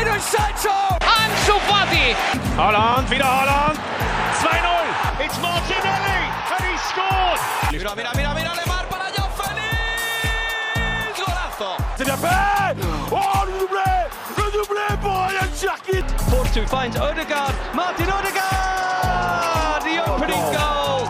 Jadon Sancho! Ansu Fati! Holland, wieder Holland! 2-0! It's Martinelli! And he scored! Mira, mira, mira, mira, Lemar para Joao Félix! Golazo! C'est bien fait! Oh, le doublé! Le doublé pour Ryan! Force to finds Odegaard. Martin Odegaard! The opening goal!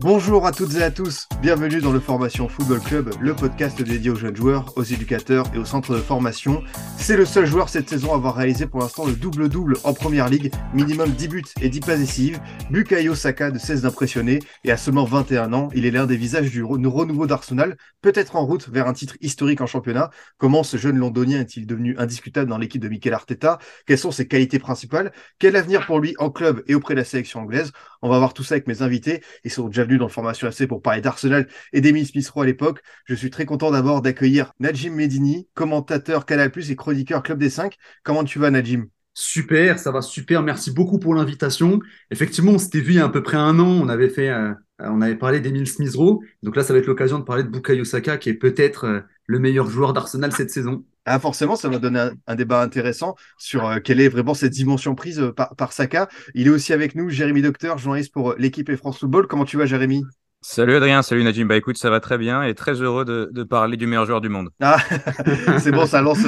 Bonjour à toutes et à tous, bienvenue dans le Formation Football Club, le podcast dédié aux jeunes joueurs, aux éducateurs et aux centres de formation. C'est le seul joueur cette saison à avoir réalisé pour l'instant le double-double en première ligue, minimum 10 buts et 10 passes décisives. Bukayo Saka ne cesse d'impressionner et à seulement 21 ans, il est l'un des visages du renouveau d'Arsenal, peut-être en route vers un titre historique en championnat. Comment ce jeune londonien est-il devenu indiscutable dans l'équipe de Mikel Arteta? Quelles sont ses qualités principales? Quel avenir pour lui en club et auprès de la sélection anglaise? On va voir tout ça avec mes invités. Ils sont déjà venus dans le Formation AC pour parler d'Arsenal et d'Emile smith à l'époque. Je suis très content d'abord d'accueillir Najim Medini, commentateur Canal+, et chroniqueur Club des 5. Comment tu vas Najim? Super, ça va super. Merci beaucoup pour l'invitation. Effectivement, on s'était vu il y a à peu près un an. On avait fait, euh, on avait parlé d'Emile smith Donc là, ça va être l'occasion de parler de Bukayo Saka, qui est peut-être euh, le meilleur joueur d'Arsenal cette saison. Ah, forcément, ça va donner un, débat intéressant sur euh, quelle est vraiment cette dimension prise par, par, Saka. Il est aussi avec nous, Jérémy Docteur, journaliste pour l'équipe et France Football. Comment tu vas, Jérémy? Salut Adrien, salut Najim. Bah écoute, ça va très bien et très heureux de, parler du meilleur joueur du monde. Ah, c'est bon, ça lance.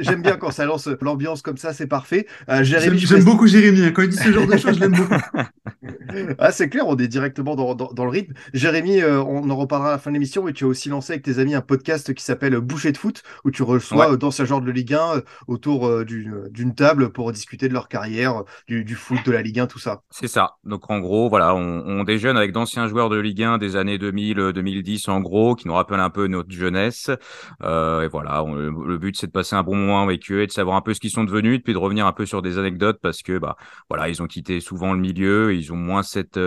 J'aime bien quand ça lance l'ambiance comme ça, c'est parfait. Euh, j'aime beaucoup Jérémy. Hein. Quand il dit ce genre de choses, je l'aime beaucoup. ah, c'est clair, on est directement dans, dans, le rythme. Jérémy, euh, on en reparlera à la fin de l'émission, mais tu as aussi lancé avec tes amis un podcast qui s'appelle Boucher de foot, où tu reçois ouais. d'anciens joueurs de Ligue 1 autour euh, d'une table pour discuter de leur carrière, du, du, foot, de la Ligue 1, tout ça. C'est ça. Donc en gros, voilà, on, on déjeune avec d'anciens joueurs de Ligue 1 des années 2000-2010 en gros, qui nous rappellent un peu notre jeunesse. Euh, et voilà, le but c'est de passer un bon moment avec eux et de savoir un peu ce qu'ils sont devenus, puis de revenir un peu sur des anecdotes parce que bah voilà, ils ont quitté souvent le milieu, ils ont moins cette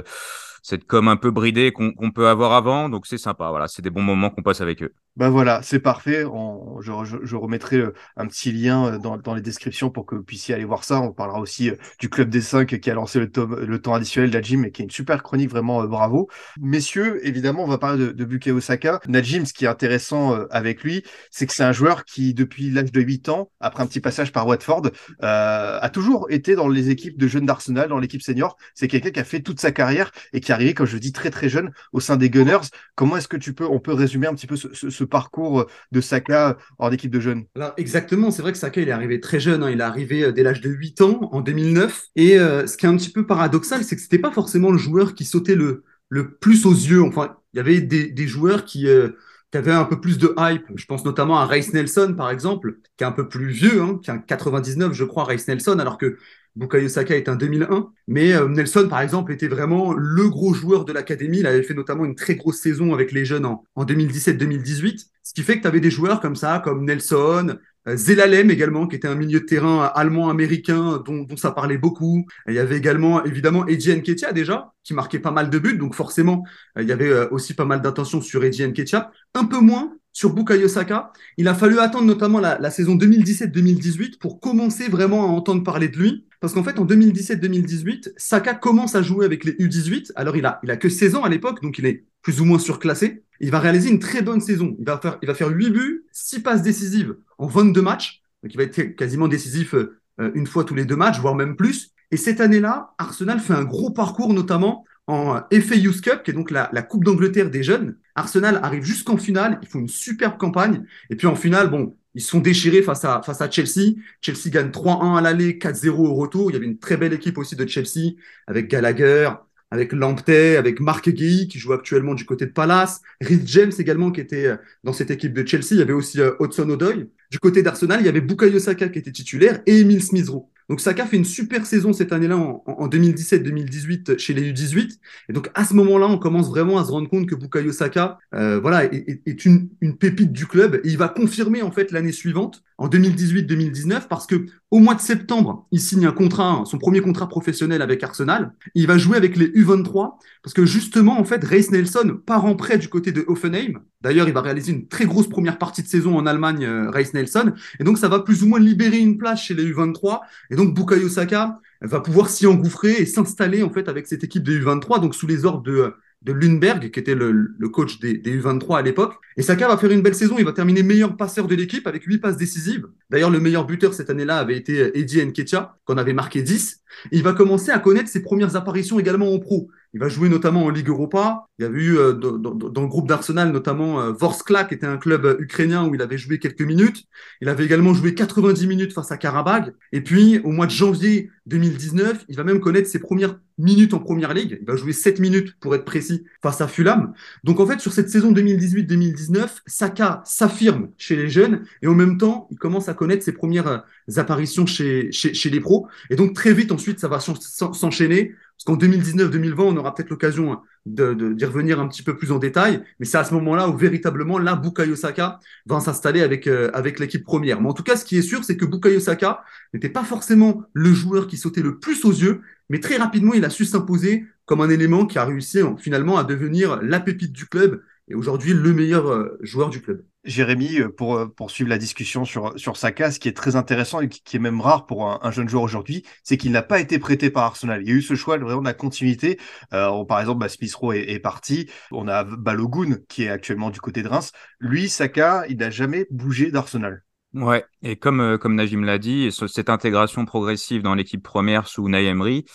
cette com un peu bridée qu'on peut avoir avant. Donc c'est sympa. Voilà, c'est des bons moments qu'on passe avec eux. Ben voilà, c'est parfait. je, remettrai euh, un petit lien euh, dans, les descriptions pour que vous puissiez aller voir ça. On parlera aussi euh, du Club des 5 qui a lancé le, le temps additionnel de Najim et qui est une super chronique, vraiment bravo. Messieurs, évidemment, on va parler de, de Bukayo Osaka. Najim, ce qui est intéressant avec lui, c'est que c'est un joueur qui, depuis l'âge de 8 ans, après un petit passage par Watford, a toujours été dans les équipes de jeunes d'Arsenal, dans l'équipe senior. C'est quelqu'un qui a fait toute sa carrière et qui a arrivé, comme je dis, très très jeune au sein des Gunners. Comment est-ce que tu peux, on peut résumer un petit peu ce, parcours de Saka en équipe de jeunes? Exactement, c'est vrai que Saka il est arrivé très jeune, hein. il est arrivé euh, dès l'âge de 8 ans en 2009. Et euh, ce qui est un petit peu paradoxal, c'est que c'était pas forcément le joueur qui sautait le, le plus aux yeux. Enfin, il y avait des, joueurs qui, euh, qui avaient un peu plus de hype. Je pense notamment à Race Nelson, par exemple, qui est un peu plus vieux, hein, qui a 99, je crois, Race Nelson, alors que Bukayo Saka est un 2001, mais euh, Nelson, par exemple, était vraiment le gros joueur de l'académie. Il avait fait notamment une très grosse saison avec les jeunes en, 2017-2018, ce qui fait que tu avais des joueurs comme ça, comme Nelson, euh, Zelalem également, qui était un milieu de terrain allemand-américain dont, ça parlait beaucoup. Il y avait également, évidemment, Eddie Nketiah déjà, qui marquait pas mal de buts, donc forcément, euh, il y avait aussi pas mal d'attention sur Eddie Nketiah. Un peu moins sur Bukayo Saka. Il a fallu attendre notamment la saison 2017-2018 pour commencer vraiment à entendre parler de lui. Parce qu'en fait, en 2017-2018, Saka commence à jouer avec les U18. Alors, il a, il a que 16 ans à l'époque, donc il est plus ou moins surclassé. Il va réaliser une très bonne saison. Il va faire, il va faire 8 buts, 6 passes décisives en 22 matchs. Donc, il va être quasiment décisif euh, une fois tous les deux matchs, voire même plus. Et cette année-là, Arsenal fait un gros parcours, notamment en FA Youth Cup, qui est donc la, la Coupe d'Angleterre des jeunes. Arsenal arrive jusqu'en finale, ils font une superbe campagne. Et puis en finale, bon, ils sont déchirés face à, face à Chelsea. Chelsea gagne 3-1 à l'aller, 4-0 au retour. Il y avait une très belle équipe aussi de Chelsea avec Gallagher, avec Lamptey, avec Mark Guy qui joue actuellement du côté de Palace, Rhys James également qui était euh, dans cette équipe de Chelsea. Il y avait aussi euh, Hudson Odoi. Du côté d'Arsenal, il y avait Bukayo Saka qui était titulaire et Emile Smith Rowe. Donc Saka fait une super saison cette année-là en, 2017-2018 chez les U18. Et donc à ce moment-là, on commence vraiment à se rendre compte que Bukayo Saka, euh, voilà, est, une, une, pépite du club. Et il va confirmer en fait l'année suivante, en 2018-2019, parce que au mois de septembre, il signe un contrat, son premier contrat professionnel avec Arsenal. Il va jouer avec les U23 parce que justement, en fait, Reis Nelson part en prêt du côté de Hoffenheim. D'ailleurs, il va réaliser une très grosse première partie de saison en Allemagne, euh, Reis Nelson. Et donc, ça va plus ou moins libérer une place chez les U23. Et donc, Bukayo Saka va pouvoir s'y engouffrer et s'installer, en fait, avec cette équipe des U23, donc sous les ordres de de Lundberg, qui était le, le coach des, des, U23 à l'époque. Et Saka va faire une belle saison. Il va terminer meilleur passeur de l'équipe avec 8 passes décisives. D'ailleurs, le meilleur buteur cette année-là avait été Eddie Nketiah, qu'on avait marqué 10. il va commencer à connaître ses premières apparitions également en pro. Il va jouer notamment en Ligue Europa. Il y avait eu euh, dans, dans, dans, le groupe d'Arsenal notamment euh, Vorskla, qui était un club euh, ukrainien où il avait joué quelques minutes. Il avait également joué 90 minutes face à Karabag. Et puis, au mois de janvier 2019, il va même connaître ses premières minutes en Première Ligue. Il va jouer 7 minutes pour être précis face à Fulham. Donc en fait, sur cette saison 2018-2019, Saka s'affirme chez les jeunes et en même temps, il commence à connaître ses premières euh, apparitions chez, chez, chez les pros. Et donc très vite ensuite, ça va s'enchaîner. Parce qu'en 2019-2020, on aura peut-être l'occasion d'y de, de, revenir un petit peu plus en détail. Mais c'est à ce moment-là où véritablement, là, Bukayo Saka va s'installer avec, euh, avec l'équipe première. Mais en tout cas, ce qui est sûr, c'est que Bukayo Saka n'était pas forcément le joueur qui sautait le plus aux yeux, mais très rapidement, il a su s'imposer comme un élément qui a réussi finalement à devenir la pépite du club et aujourd'hui le meilleur euh, joueur du club. Jérémy, euh, pour euh, poursuivre la discussion sur, sur Saka, ce qui est très intéressant et qui est même rare pour un, un jeune joueur aujourd'hui, c'est qu'il n'a pas été prêté par Arsenal. Il y a eu ce choix vraiment de la continuité. Par exemple, bah, est, est, parti. On a Balogun qui est actuellement du côté de Reims. Lui, Saka, il n'a jamais bougé d'Arsenal. Ouais, et comme, euh, comme Najim l'a dit, cette intégration progressive dans l'équipe première sous Naïmri,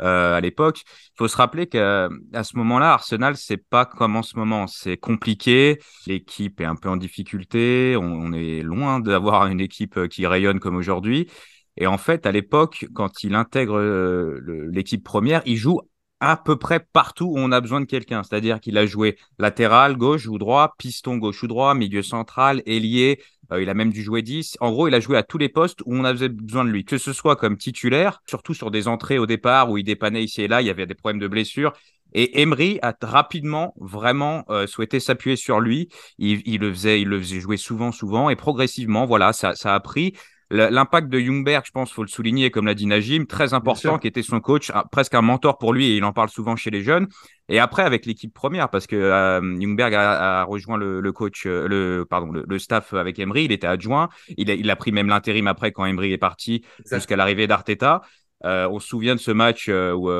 euh, à l'époque. Il faut se rappeler qu'à ce moment-là, Arsenal, c'est pas comme en ce moment. C'est compliqué. L'équipe est un peu en difficulté. On, est loin d'avoir une équipe euh, qui rayonne comme aujourd'hui. Et en fait, à l'époque, quand il intègre euh, l'équipe première, il joue à peu près partout où on a besoin de quelqu'un. C'est-à-dire qu'il a joué latéral, gauche ou droit, piston gauche ou droit, milieu central, ailier. Euh, il a même dû jouer 10. En gros, il a joué à tous les postes où on avait besoin de lui, que ce soit comme titulaire, surtout sur des entrées au départ où il dépannait ici et là, il y avait des problèmes de blessure. Et Emery a rapidement vraiment euh, souhaité s'appuyer sur lui. Il, il, le faisait, il le faisait jouer souvent, souvent, et progressivement, voilà, ça, ça a pris. L'impact de Jungberg, je pense, faut le souligner, comme l'a dit Najim, très important, qui était son coach, presque un mentor pour lui, et il en parle souvent chez les jeunes. Et après, avec l'équipe première, parce que euh, Jungberg a, a, rejoint le, le coach, euh, le pardon, le, le, staff avec Emery, il était adjoint, il a, il a pris même l'intérim après quand Emery est parti, jusqu'à l'arrivée d'Arteta. Euh, on se souvient de ce match euh, où,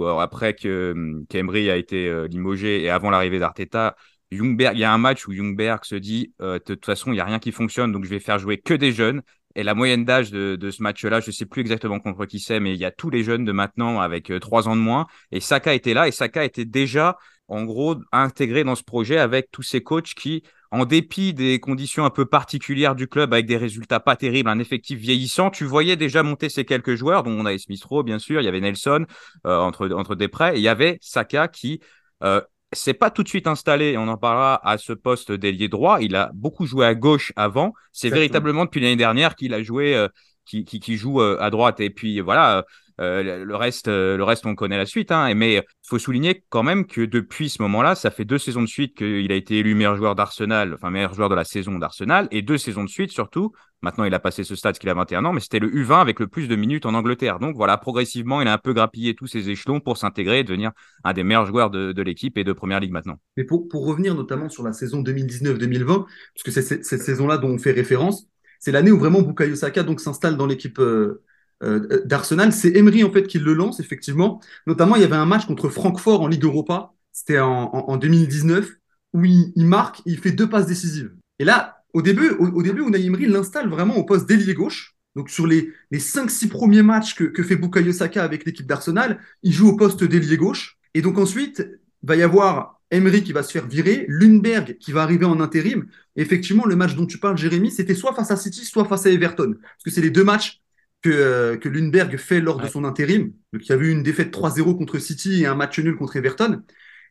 où après que qu'Emery a été limogé et avant l'arrivée d'Arteta, Jungberg, il y a un match où Jungberg se dit de toute façon, il n'y a rien qui fonctionne, donc je vais faire jouer que des jeunes. Et la moyenne d'âge de, ce match-là, je sais plus exactement contre qui c'est, mais il y a tous les jeunes de maintenant avec euh, trois ans de moins. Et Saka était là, et Saka était déjà, en gros, intégré dans ce projet avec tous ces coachs qui, en dépit des conditions un peu particulières du club, avec des résultats pas terribles, un effectif vieillissant, tu voyais déjà monter ces quelques joueurs, dont on avait Smith bien sûr, il y avait Nelson euh, entre, entre des prêts, et il y avait Saka qui euh, c'est pas tout de suite installé, on en parlera à ce poste d'ailier droit. Il a beaucoup joué à gauche avant. C'est véritablement depuis l'année dernière qu'il a joué, euh, qui, qui, qui, joue euh, à droite. Et puis voilà, euh, le reste, le reste, on connaît la suite. Hein. Mais il faut souligner quand même que depuis ce moment-là, ça fait deux saisons de suite qu'il a été élu meilleur joueur d'Arsenal, enfin meilleur joueur de la saison d'Arsenal, et deux saisons de suite surtout Maintenant, il a passé ce stade qu'il a 21 ans, mais c'était le U20 avec le plus de minutes en Angleterre. Donc voilà, progressivement, il a un peu grappillé tous ses échelons pour s'intégrer et devenir un des meilleurs joueurs de, l'équipe et de Première Ligue maintenant. Mais pour, pour revenir notamment sur la saison 2019-2020, puisque c'est cette, saison-là dont on fait référence, c'est l'année où vraiment Bukayo Saka donc s'installe dans l'équipe euh, euh, d'Arsenal. C'est Emery en fait qui le lance effectivement. Notamment, il y avait un match contre Francfort en Ligue Europa. C'était en, en, en, 2019 où il, il marque, il fait deux passes décisives. Et là, au début, au, au début Unai Emery l'installe vraiment au poste d'ailier gauche. Donc sur les, les 5-6 premiers matchs que, que fait Bukayo Saka avec l'équipe d'Arsenal, il joue au poste d'ailier gauche. Et donc ensuite, va y avoir Emery qui va se faire virer, Lundberg qui va arriver en intérim. Et effectivement, le match dont tu parles, Jérémy, c'était soit face à City, soit face à Everton. Parce que c'est les deux matchs que, euh, que Lundberg fait lors ouais. de son intérim. Donc il y avait eu une défaite 3-0 contre City et un match nul contre Everton.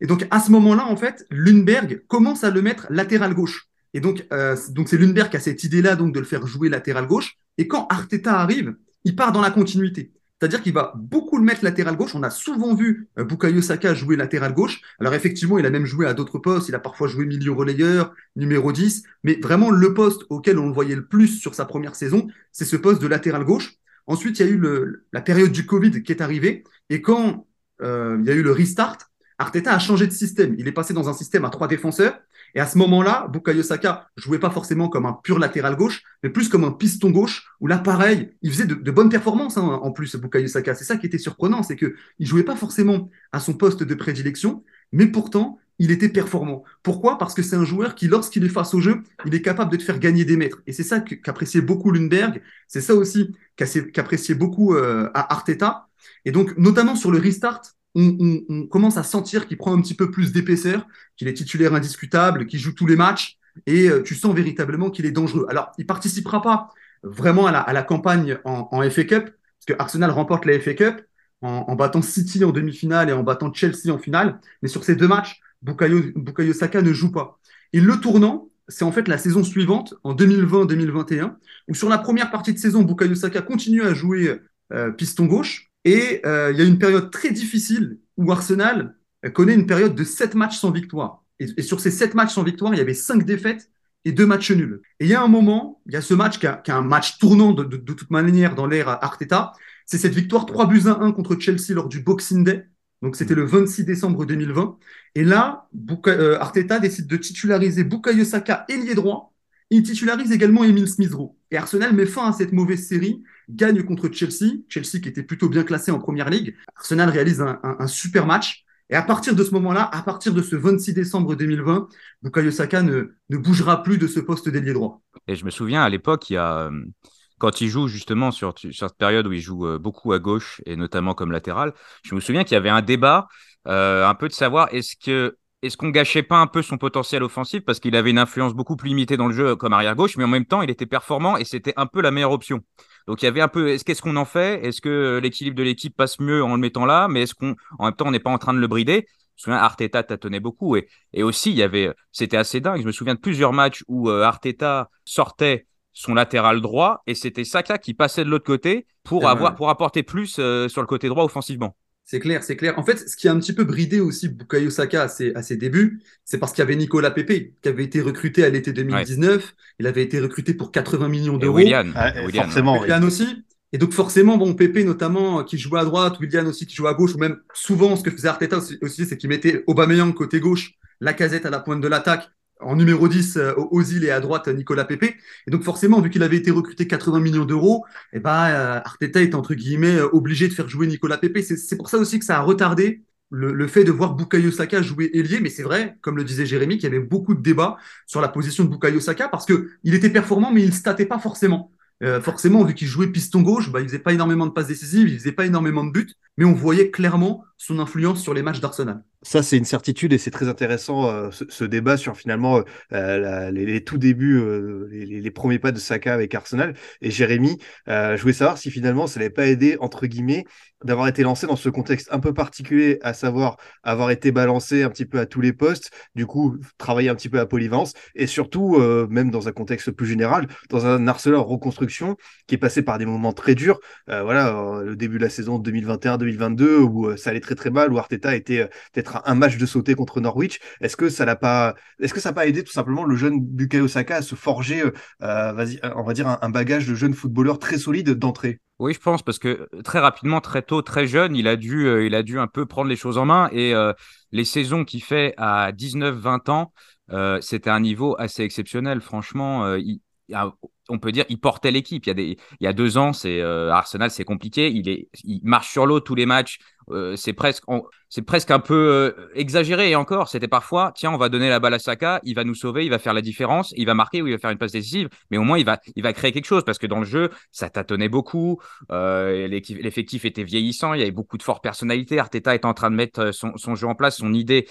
Et donc à ce moment-là, en fait, Lundberg commence à le mettre latéral gauche. Et donc, euh, donc c'est Lundberg qui a cette idée-là donc de le faire jouer latéral gauche. Et quand Arteta arrive, il part dans la continuité. C'est-à-dire qu'il va beaucoup le mettre latéral gauche. On a souvent vu euh, Bukayo Saka jouer latéral gauche. Alors effectivement, il a même joué à d'autres postes. Il a parfois joué milieu relayeur, numéro 10. Mais vraiment, le poste auquel on le voyait le plus sur sa première saison, c'est ce poste de latéral gauche. Ensuite, il y a eu le, la période du Covid qui est arrivée. Et quand euh, il y a eu le restart, Arteta a changé de système. Il est passé dans un système à trois défenseurs. Et à ce moment-là, Bukayo Saka jouait pas forcément comme un pur latéral gauche, mais plus comme un piston gauche, où là, pareil, il faisait de, bonnes performances hein, en plus, Bukayo Saka. C'est ça qui était surprenant, c'est que il jouait pas forcément à son poste de prédilection, mais pourtant, il était performant. Pourquoi? Parce que c'est un joueur qui, lorsqu'il est face au jeu, il est capable de te faire gagner des mètres. Et c'est ça qu'appréciait beaucoup Lundberg. C'est ça aussi qu'appréciait beaucoup euh, à Arteta. Et donc, notamment sur le restart, on, commence à sentir qu'il prend un petit peu plus d'épaisseur, qu'il est titulaire indiscutable, qu'il joue tous les matchs, et euh, tu sens véritablement qu'il est dangereux. Alors, il participera pas vraiment à la, campagne en, FA Cup, parce que Arsenal remporte la FA Cup en, battant City en demi-finale et en battant Chelsea en finale, mais sur ces deux matchs, Bukayo, Saka ne joue pas. Et le tournant, c'est en fait la saison suivante, en 2020-2021, où sur la première partie de saison, Bukayo Saka continue à jouer euh, piston gauche, et euh, il y a une période très difficile où Arsenal connaît une période de 7 matchs sans victoire. Et, sur ces 7 matchs sans victoire, il y avait 5 défaites et 2 matchs nuls. Et il y a un moment, il y a ce match qui, est un match tournant de, toute manière dans l'ère Arteta. C'est cette victoire 3 buts à 1 contre Chelsea lors du Boxing Day. Donc c'était le 26 décembre 2020. Et là, euh, Arteta décide de titulariser Bukayo Saka ailier droit. Il titularise également Emile Smith-Rowe. Et Arsenal met fin à cette mauvaise série gagne contre Chelsea, Chelsea qui était plutôt bien classé en première ligue. Arsenal réalise un, super match. Et à partir de ce moment-là, à partir de ce 26 décembre 2020, Bukayo Saka ne, ne bougera plus de ce poste d'ailier droit. Et je me souviens à l'époque, il a, euh, quand il joue justement sur, sur, cette période où il joue euh, beaucoup à gauche et notamment comme latéral, je me souviens qu'il y avait un débat euh, un peu de savoir est-ce que est-ce qu'on gâchait pas un peu son potentiel offensif parce qu'il avait une influence beaucoup plus limitée dans le jeu comme arrière gauche, mais en même temps il était performant et c'était un peu la meilleure option. Donc il y avait un peu, est-ce qu'est-ce qu'on en fait? Est-ce que l'équilibre de l'équipe passe mieux en le mettant là? Mais est-ce qu'on, en même temps, on n'est pas en train de le brider? Je me souviens, Arteta tâtonnait beaucoup et, et aussi il y avait, c'était assez dingue. Je me souviens de plusieurs matchs où euh, Arteta sortait son latéral droit et c'était Saka qui passait de l'autre côté pour avoir, pour apporter plus euh, sur le côté droit offensivement. C'est clair, c'est clair. En fait, ce qui a un petit peu bridé aussi Bukayo Saka à ses, à ses débuts, c'est parce qu'il y avait Nicolas Pepe qui avait été recruté à l'été 2019. Il avait été recruté pour 80 millions d'euros. William, William, forcément. William aussi. Et donc forcément, bon, Pepe notamment qui jouait à droite, William aussi qui jouait à gauche, ou même souvent ce que faisait Arteta aussi, c'est qu'il mettait Aubameyang côté gauche, la casette à la pointe de l'attaque, en numéro 10 euh, Ozil et à droite Nicolas Pepe. Et donc forcément, vu qu'il avait été recruté 80 millions d'euros, eh ben, euh, Arteta est entre guillemets euh, obligé de faire jouer Nicolas Pepe. C'est pour ça aussi que ça a retardé le, fait de voir Bukayo Saka jouer ailier. Mais c'est vrai, comme le disait Jérémy, qu'il y avait beaucoup de débats sur la position de Bukayo Saka parce qu'il était performant, mais il ne statait pas forcément. forcément, vu qu'il jouait piston gauche, bah, il faisait pas énormément de passes décisives, il faisait pas énormément de buts, mais on voyait clairement son influence sur les matchs d'Arsenal. Ça, c'est une certitude et c'est très intéressant euh, ce, débat sur finalement euh, les, tout débuts, euh, les, premiers pas de Saka avec Arsenal. Et Jérémy, je voulais savoir si finalement ça n'avait pas aidé, entre guillemets, d'avoir été lancé dans ce contexte un peu particulier, à savoir avoir été balancé un petit peu à tous les postes, du coup, travailler un petit peu à polyvalence et surtout, même dans un contexte plus général, dans un Arsenal reconstruction qui est passé par des moments très durs. voilà, le début de la saison 2021-2022 où ça allait très très mal, où Arteta était peut-être un match de sauter contre Norwich. Est-ce que ça n'a pas, est-ce que ça n'a pas aidé tout simplement le jeune Bukayo Saka à se forger, euh, on va dire un, bagage de jeune footballeur très solide d'entrée? Oui, je pense parce que très rapidement, très tôt, très jeune, il a dû, euh, il a dû un peu prendre les choses en main et euh, les saisons qu'il fait à 19-20 ans, c'était un niveau assez exceptionnel. Franchement, on peut dire, il portait l'équipe. Il y a deux ans, c'est Arsenal, c'est compliqué. Il est, il marche sur l'eau tous les matchs. C'est presque, c'est presque un peu euh, exagéré. Et encore, c'était parfois, tiens, on va donner la balle à Saka, il va nous sauver, il va faire la différence, il va marquer ou il va faire une passe décisive, mais au moins il va, il va créer quelque chose parce que dans le jeu, ça tâtonnait beaucoup. Euh, l'effectif était vieillissant, il y avait beaucoup de fortes personnalités. Arteta était en train de mettre euh, son, jeu en place, son idée,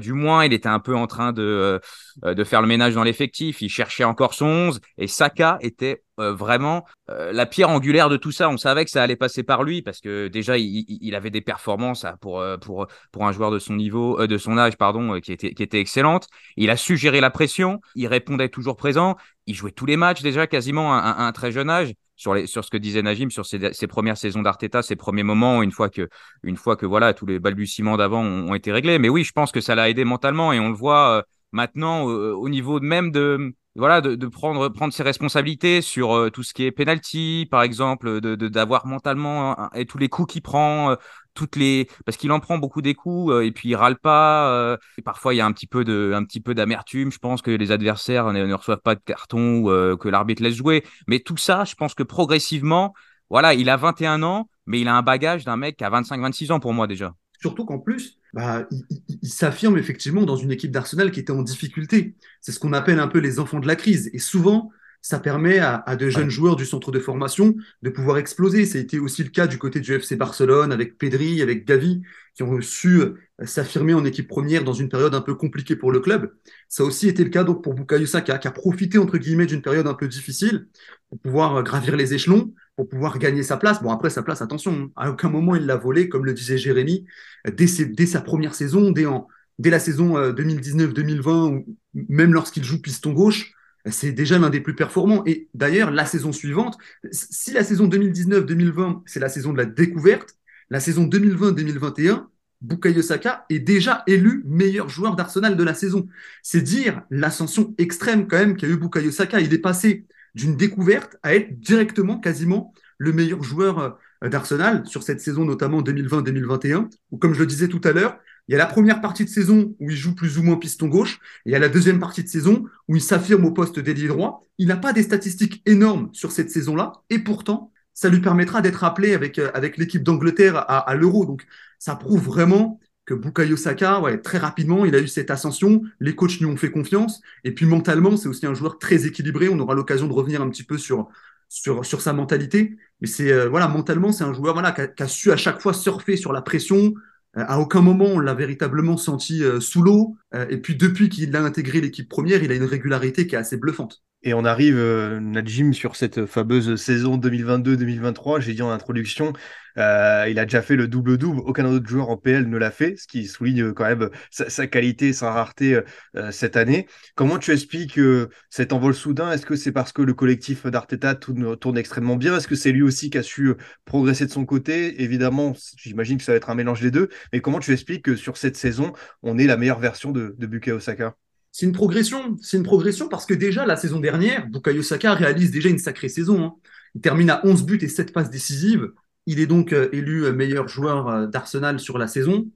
du moins, il était un peu en train de, de faire le ménage dans l'effectif. Il cherchait encore son 11 et Saka était vraiment la pierre angulaire de tout ça. On savait que ça allait passer par lui parce que déjà il, avait des performances pour, pour pour, un joueur de son niveau, euh, de son âge, pardon, euh, qui, était, qui était excellente. Il a su gérer la pression, il répondait toujours présent, il jouait tous les matchs déjà quasiment à, un très jeune âge. Sur, les, sur ce que disait Najim, sur ses, premières saisons d'Arteta, ses premiers moments, une fois que, une fois que voilà, tous les balbutiements d'avant ont, été réglés. Mais oui, je pense que ça l'a aidé mentalement et on le voit euh, maintenant au niveau même de, voilà, de, prendre, prendre ses responsabilités sur tout ce qui est penalty, par exemple, de d'avoir mentalement et tous les coups qu'il prend, toutes les parce qu'il en prend beaucoup des coups euh, et puis il râle pas euh, et parfois il y a un petit peu de un petit peu d'amertume. Je pense que les adversaires ne, reçoivent pas de carton ou euh, que l'arbitre laisse jouer. Mais tout ça je pense que progressivement voilà il a 21 ans mais il a un bagage d'un mec qui a 25 26 ans pour moi déjà Surtout qu'en plus, bah, il, il- s'affirme effectivement dans une équipe d'Arsenal qui était en difficulté. C'est ce qu'on appelle un peu les enfants de la crise. Et souvent, ça permet à, à de jeunes joueurs du centre de formation de pouvoir exploser. Ça a été aussi le cas du côté du FC Barcelone avec Pedri, avec Gavi, qui ont su euh, s'affirmer en équipe première dans une période un peu compliquée pour le club. Ça a aussi été le cas donc pour Bukayo Saka, qui a profité entre guillemets d'une période un peu difficile pour pouvoir euh, gravir les échelons, pour pouvoir gagner sa place. Bon, après, sa place, attention, à aucun moment il l'a volé, comme le disait Jérémy, euh, dès, ses- dès sa première saison, dès, en, dès la saison euh, 2019-2020, ou même lorsqu'il joue piston gauche, c'est déjà l'un des plus performants. Et d'ailleurs, la saison suivante, si la saison 2019-2020, c'est la saison de la découverte, la saison 2020-2021, Bukayo Saka est déjà élu meilleur joueur d'Arsenal de la saison. C'est dire l'ascension extrême quand même qu'a eu Bukayo Saka. Il est passé d'une découverte à être directement quasiment le meilleur joueur euh, d'Arsenal sur cette saison, notamment 2020-2021, où comme je le disais tout à l'heure, il y a la première partie de saison où il joue plus ou moins piston gauche, et il y a la deuxième partie de saison où il s'affirme au poste d'ailier droit. Il n'a pas des statistiques énormes sur cette saison-là, et pourtant, ça lui permettra d'être appelé avec, euh, avec l'équipe d'Angleterre à, l'Euro. Donc, ça prouve vraiment que Bukayo Saka, ouais, très rapidement, il a eu cette ascension. Les coachs lui ont fait confiance. Et puis mentalement, c'est aussi un joueur très équilibré. On aura l'occasion de revenir un petit peu sur, sur, sur sa mentalité. Mais c'est euh, voilà, mentalement, c'est un joueur voilà, qui a su à chaque fois surfer sur la pression. Euh, à aucun moment on l'a véritablement senti euh, sous l'eau. Euh, et puis depuis qu'il a intégré l'équipe première, il a une régularité qui est assez bluffante. Et on arrive, Najim, sur cette fameuse saison 2022-2023. J'ai dit en introduction, euh, il a déjà fait le double-double. Aucun autre joueur en PL ne l'a fait, ce qui souligne euh, quand même sa, sa qualité, sa rareté euh, cette année. Comment tu expliques euh, cet envol soudain? Est-ce que c'est parce que le collectif d'Arteta tourne, extrêmement bien? Est-ce que c'est lui aussi qui a su euh, progresser de son côté? Évidemment, j'imagine que ça va être un mélange des deux. Mais comment tu expliques que sur cette saison, on est la meilleure version de, de Bukayo Saka? C'est une progression, c'est une progression parce que déjà la saison dernière, Bukayo Saka réalise déjà une sacrée saison. hein. Il termine à 11 buts et 7 passes décisives. Il est donc euh, élu euh, meilleur joueur euh, d'Arsenal sur la saison.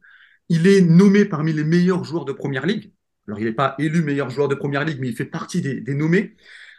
Il est nommé parmi les meilleurs joueurs de Première Ligue. Alors il n'est pas élu meilleur joueur de Première Ligue, mais il fait partie des, nommés.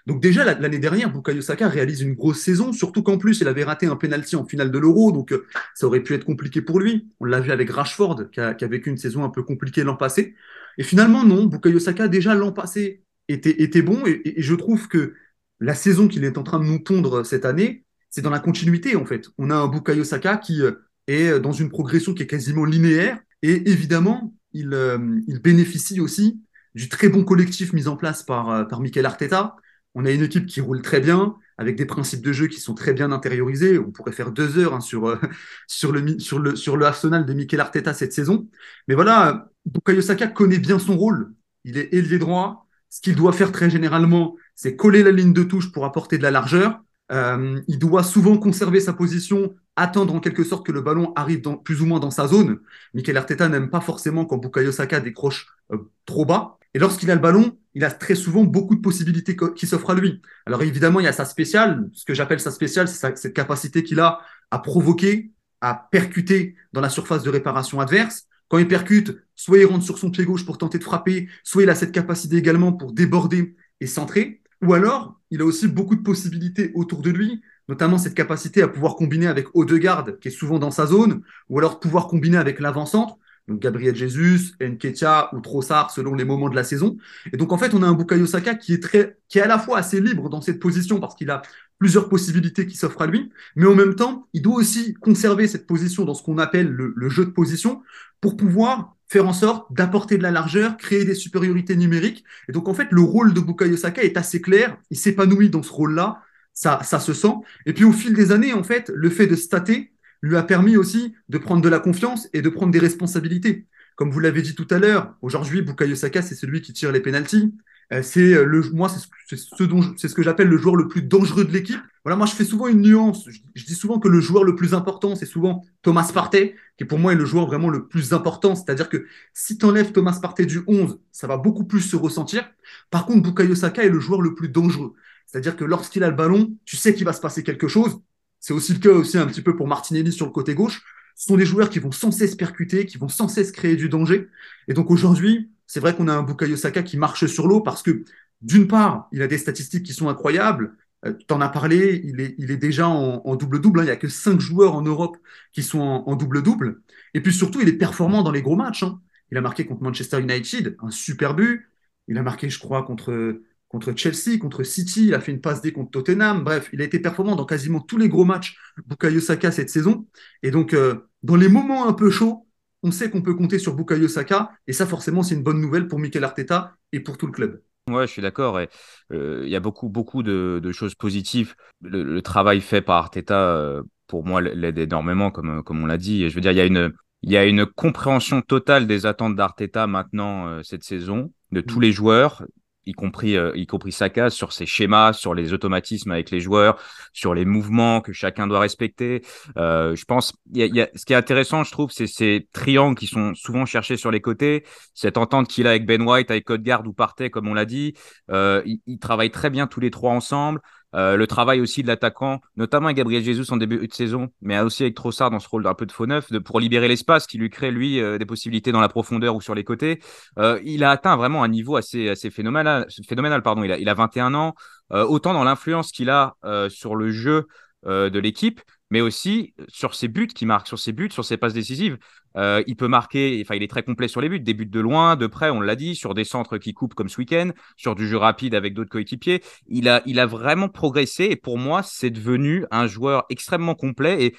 Donc déjà la- l'année dernière, Bukayo Saka réalise une grosse saison, surtout qu'en plus il avait raté un penalty en finale de l'Euro, donc ça aurait pu être compliqué pour lui. On l'a vu avec Rashford, qui a, vécu une saison un peu compliquée l'an passé. Et finalement, non, Bukayo Saka, déjà l'an passé, était, bon. Et- et je trouve que la saison qu'il est en train de nous pondre cette année, c'est dans la continuité, en fait. On a un Bukayo Saka qui euh, est dans une progression qui est quasiment linéaire. Et évidemment, il, euh, il bénéficie aussi du très bon collectif mis en place par, euh, par Mikel Arteta. On a une équipe qui roule très bien, avec des principes de jeu qui sont très bien intériorisés. On pourrait faire deux heures hein, sur, sur, le, sur, le, sur le Arsenal de Mikel Arteta cette saison. Mais voilà, Bukayo Saka connaît bien son rôle. Il est ailier droit. Ce qu'il doit faire très généralement, c'est coller la ligne de touche pour apporter de la largeur. Euh, il doit souvent conserver sa position, attendre en quelque sorte que le ballon arrive plus ou moins dans sa zone. Mikel Arteta n'aime pas forcément quand Bukayo Saka décroche euh, trop bas. Et lorsqu'il a le ballon, il a très souvent beaucoup de possibilités qui s'offrent à lui. Alors évidemment, il y a sa spéciale. Ce que j'appelle sa spéciale, c'est cette capacité qu'il a à provoquer, à percuter dans la surface de réparation adverse. Quand il percute, soit il rentre sur son pied gauche pour tenter de frapper, soit il a cette capacité également pour déborder et centrer. Ou alors, il a aussi beaucoup de possibilités autour de lui, notamment cette capacité à pouvoir combiner avec Odegaard, qui est souvent dans sa zone, ou alors pouvoir combiner avec l'avant-centre, donc Gabriel Jesus, Nketiah ou Trossard selon les moments de la saison. Et donc en fait, on a un Bukayo Saka qui est très, qui est à la fois assez libre dans cette position parce qu'il a plusieurs possibilités qui s'offrent à lui, mais en même temps, il doit aussi conserver cette position dans ce qu'on appelle le, le jeu de position pour pouvoir faire en sorte d'apporter de la largeur, créer des supériorités numériques. Et donc en fait, le rôle de Bukayo Saka est assez clair. Il s'épanouit dans ce rôle-là. Ça, ça se sent. Et puis au fil des années, en fait, le fait de stater lui a permis aussi de prendre de la confiance et de prendre des responsabilités. Comme vous l'avez dit tout à l'heure, aujourd'hui, Bukayo Saka, c'est celui qui tire les pénalties. Euh, c'est euh, le, moi, c'est ce, dont, c'est ce que j'appelle le joueur le plus dangereux de l'équipe. Voilà, moi, je fais souvent une nuance. Je, je dis souvent que le joueur le plus important, c'est souvent Thomas Partey, qui pour moi est le joueur vraiment le plus important. C'est-à-dire que si tu enlèves Thomas Partey du 11, ça va beaucoup plus se ressentir. Par contre, Bukayo Saka est le joueur le plus dangereux. C'est-à-dire que lorsqu'il a le ballon, tu sais qu'il va se passer quelque chose. C'est aussi le cas aussi un petit peu pour Martinelli sur le côté gauche. Ce sont des joueurs qui vont sans cesse percuter, qui vont sans cesse créer du danger. Et donc aujourd'hui, c'est vrai qu'on a un Bukayo Saka qui marche sur l'eau parce que d'une part, il a des statistiques qui sont incroyables. Euh, tu en as parlé, il est, il est déjà en double-double. Hein. Il n'y a que cinq joueurs en Europe qui sont en double-double. Et puis surtout, il est performant dans les gros matchs. Hein. Il a marqué contre Manchester United, un super but. Il a marqué, je crois, contre, contre Chelsea, contre City. Il a fait une passe D contre Tottenham. Bref, il a été performant dans quasiment tous les gros matchs Bukayo Saka cette saison. Et donc, euh, dans les moments un peu chauds, on sait qu'on peut compter sur Bukayo Saka. Et ça, forcément, c'est une bonne nouvelle pour Mikel Arteta et pour tout le club. Ouais, je suis d'accord. Et euh, il y a beaucoup, beaucoup de, choses positives. Le, travail fait par Arteta, euh, pour moi, l'aide énormément, comme, comme on l'a dit. Et je veux dire, il y a une, il y a une compréhension totale des attentes d'Arteta maintenant euh, cette saison, de tous mm. les joueurs, y compris, euh, y compris Saka, sur ses schémas, sur les automatismes avec les joueurs, sur les mouvements que chacun doit respecter. Euh, je pense, y a, y a, ce qui est intéressant, je trouve, c'est ces triangles qui sont souvent cherchés sur les côtés, cette entente qu'il a avec Ben White, avec Codeguard ou Partey, comme on l'a dit. Euh, ils, travaillent très bien tous les trois ensemble. Euh, le travail aussi de l'attaquant, notamment avec Gabriel Jesus en début de saison, mais aussi avec Trossard dans ce rôle d'un peu de faux neuf, de, pour libérer l'espace qui lui crée, lui, euh, des possibilités dans la profondeur ou sur les côtés. Euh, il a atteint vraiment un niveau assez, assez phénoménal. phénoménal pardon. Il, a, il a 21 ans, autant dans l'influence qu'il a sur le jeu de l'équipe, mais aussi sur ses buts qui marquent, sur ses buts, sur ses passes décisives. Euh, il peut marquer, enfin, il est très complet sur les buts, des buts de loin, de près, on l'a dit, sur des centres qui coupent comme ce week-end, sur du jeu rapide avec d'autres coéquipiers. Il a, il a vraiment progressé et pour moi, c'est devenu un joueur extrêmement complet et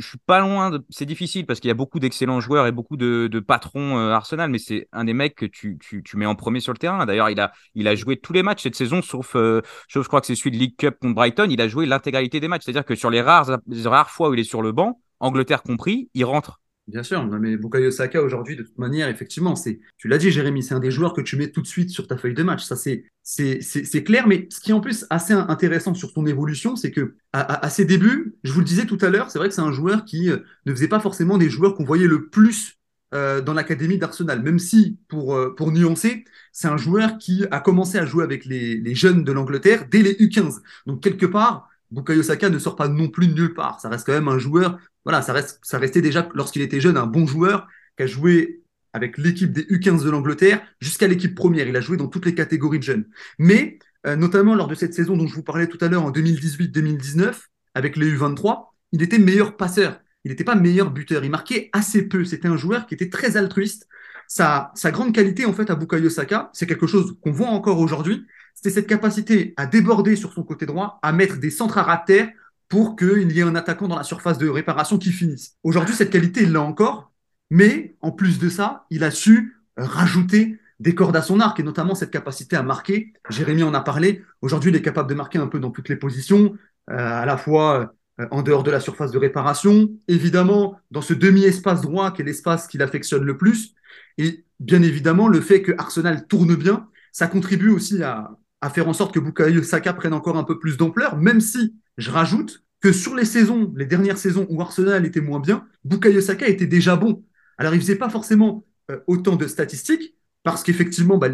je suis pas loin. De... C'est difficile parce qu'il y a beaucoup d'excellents joueurs et beaucoup de, patrons euh, Arsenal, mais c'est un des mecs que tu, mets en premier sur le terrain. D'ailleurs, il a, joué tous les matchs cette saison, sauf, euh, je crois que c'est celui de League Cup contre Brighton. Il a joué l'intégralité des matchs. C'est-à-dire que sur les rares, les rares fois où il est sur le banc, Angleterre compris, il rentre. Bien sûr, mais Bukayo Saka aujourd'hui, de toute manière, effectivement, c'est, tu l'as dit, Jérémy, c'est un des joueurs que tu mets tout de suite sur ta feuille de match. Ça, c'est, c'est, clair. Mais ce qui est en plus assez intéressant sur son évolution, c'est que à, ses débuts, je vous le disais tout à l'heure, c'est vrai que c'est un joueur qui euh, ne faisait pas forcément des joueurs qu'on voyait le plus euh, dans l'académie d'Arsenal. Même si, pour, euh, pour nuancer, c'est un joueur qui a commencé à jouer avec les, les jeunes de l'Angleterre dès les U15. Donc quelque part, Bukayo Saka ne sort pas non plus de nulle part. Ça reste quand même un joueur voilà, ça, reste, ça restait déjà, lorsqu'il était jeune, un bon joueur qui a joué avec l'équipe des U15 de l'Angleterre jusqu'à l'équipe première. Il a joué dans toutes les catégories de jeunes. Mais, euh, notamment lors de cette saison dont je vous parlais tout à l'heure en 2018-2019, avec les U23, il était meilleur passeur. Il n'était pas meilleur buteur. Il marquait assez peu. C'était un joueur qui était très altruiste. Sa, sa grande qualité, en fait, à Bukayo Saka, c'est quelque chose qu'on voit encore aujourd'hui. C'était cette capacité à déborder sur son côté droit, à mettre des centres à terre pour qu'il y ait un attaquant dans la surface de réparation qui finisse. Aujourd'hui, cette qualité, il l'a encore, mais en plus de ça, il a su rajouter des cordes à son arc, et notamment cette capacité à marquer. Jérémy en a parlé. Aujourd'hui, il est capable de marquer un peu dans toutes les positions, euh, à la fois euh, en dehors de la surface de réparation, évidemment dans ce demi-espace droit qui est l'espace qu'il affectionne le plus, et bien évidemment le fait que Arsenal tourne bien, ça contribue aussi à, à faire en sorte que Bukayo Saka prenne encore un peu plus d'ampleur, même si je rajoute que sur les saisons, les dernières saisons où Arsenal était moins bien, Bukayo Saka était déjà bon. Alors il faisait pas forcément euh, autant de statistiques parce qu'effectivement, bah,